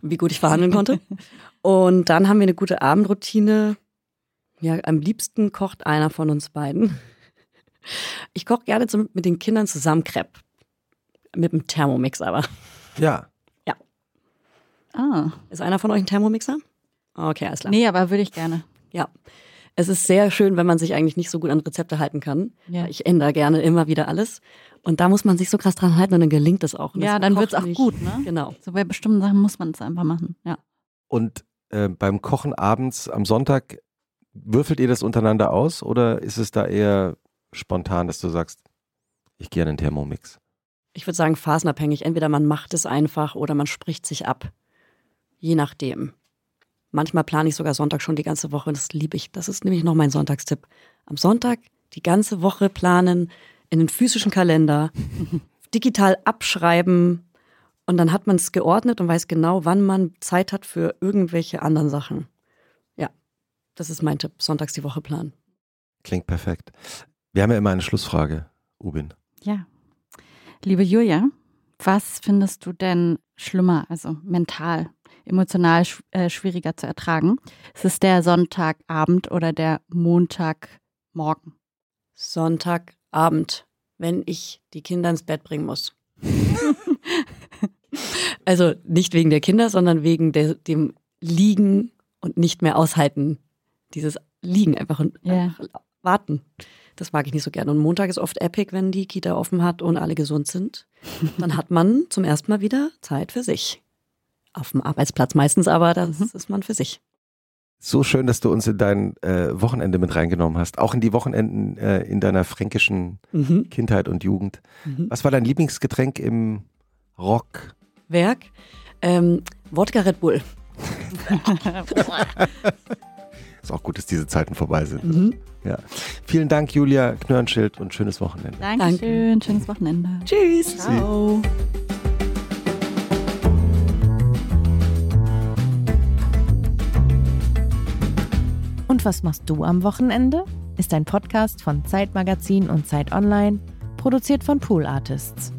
wie gut ich verhandeln konnte. Und dann haben wir eine gute Abendroutine. Ja, am liebsten kocht einer von uns beiden. Ich koche gerne zum, mit den Kindern zusammen Crepe. Mit einem Thermomix aber. Ja. Ah, Ist einer von euch ein Thermomixer? Okay, alles klar. nee, aber würde ich gerne. Ja. Es ist sehr schön, wenn man sich eigentlich nicht so gut an Rezepte halten kann. Ja. Ich ändere gerne immer wieder alles. Und da muss man sich so krass dran halten und dann gelingt es auch. Und Ja, dann kocht wird's auch nicht- gut, ne? Genau. So bei bestimmten Sachen muss man es einfach machen. Ja. Und äh, beim Kochen abends am Sonntag, würfelt ihr das untereinander aus oder ist es da eher spontan, dass du sagst, ich gehe an den Thermomix? Ich würde sagen, phasenabhängig. Entweder man macht es einfach oder man spricht sich ab. Je nachdem. Manchmal plane ich sogar Sonntag schon die ganze Woche. Das liebe ich. Das ist nämlich noch mein Sonntagstipp. Am Sonntag die ganze Woche planen, in den physischen Kalender, digital abschreiben und dann hat man es geordnet und weiß genau, wann man Zeit hat für irgendwelche anderen Sachen. Ja, das ist mein Tipp. Sonntags die Woche planen. Klingt perfekt. Wir haben ja immer eine Schlussfrage, Ubin. Ja. Liebe Julia, was findest du denn schlimmer, also mental, emotional äh, schwieriger zu ertragen? Ist es der Sonntagabend oder der Montagmorgen? Sonntagabend, wenn ich die Kinder ins Bett bringen muss. also nicht wegen der Kinder, sondern wegen der, dem Liegen und nicht mehr aushalten. Dieses Liegen einfach und einfach warten. Das mag ich nicht so gerne. Und Montag ist oft epic, wenn die Kita offen hat und alle gesund sind. Dann hat man zum ersten Mal wieder Zeit für sich. Auf dem Arbeitsplatz meistens, aber das ist man für sich. So schön, dass du uns in dein äh, Wochenende mit reingenommen hast, auch in die Wochenenden äh, in deiner fränkischen Mhm. Kindheit und Jugend. Mhm. Was war dein Lieblingsgetränk im Rock? Werk. Ähm, Wodka Red Bull. Ist auch gut, dass diese Zeiten vorbei sind. Mhm. Ja. Vielen Dank, Julia Knörnschild und schönes Wochenende. Dankeschön, schönes Wochenende. Tschüss. Ciao. Und was machst du am Wochenende? Ist ein Podcast von Zeitmagazin und Zeit Online, produziert von Pool Artists.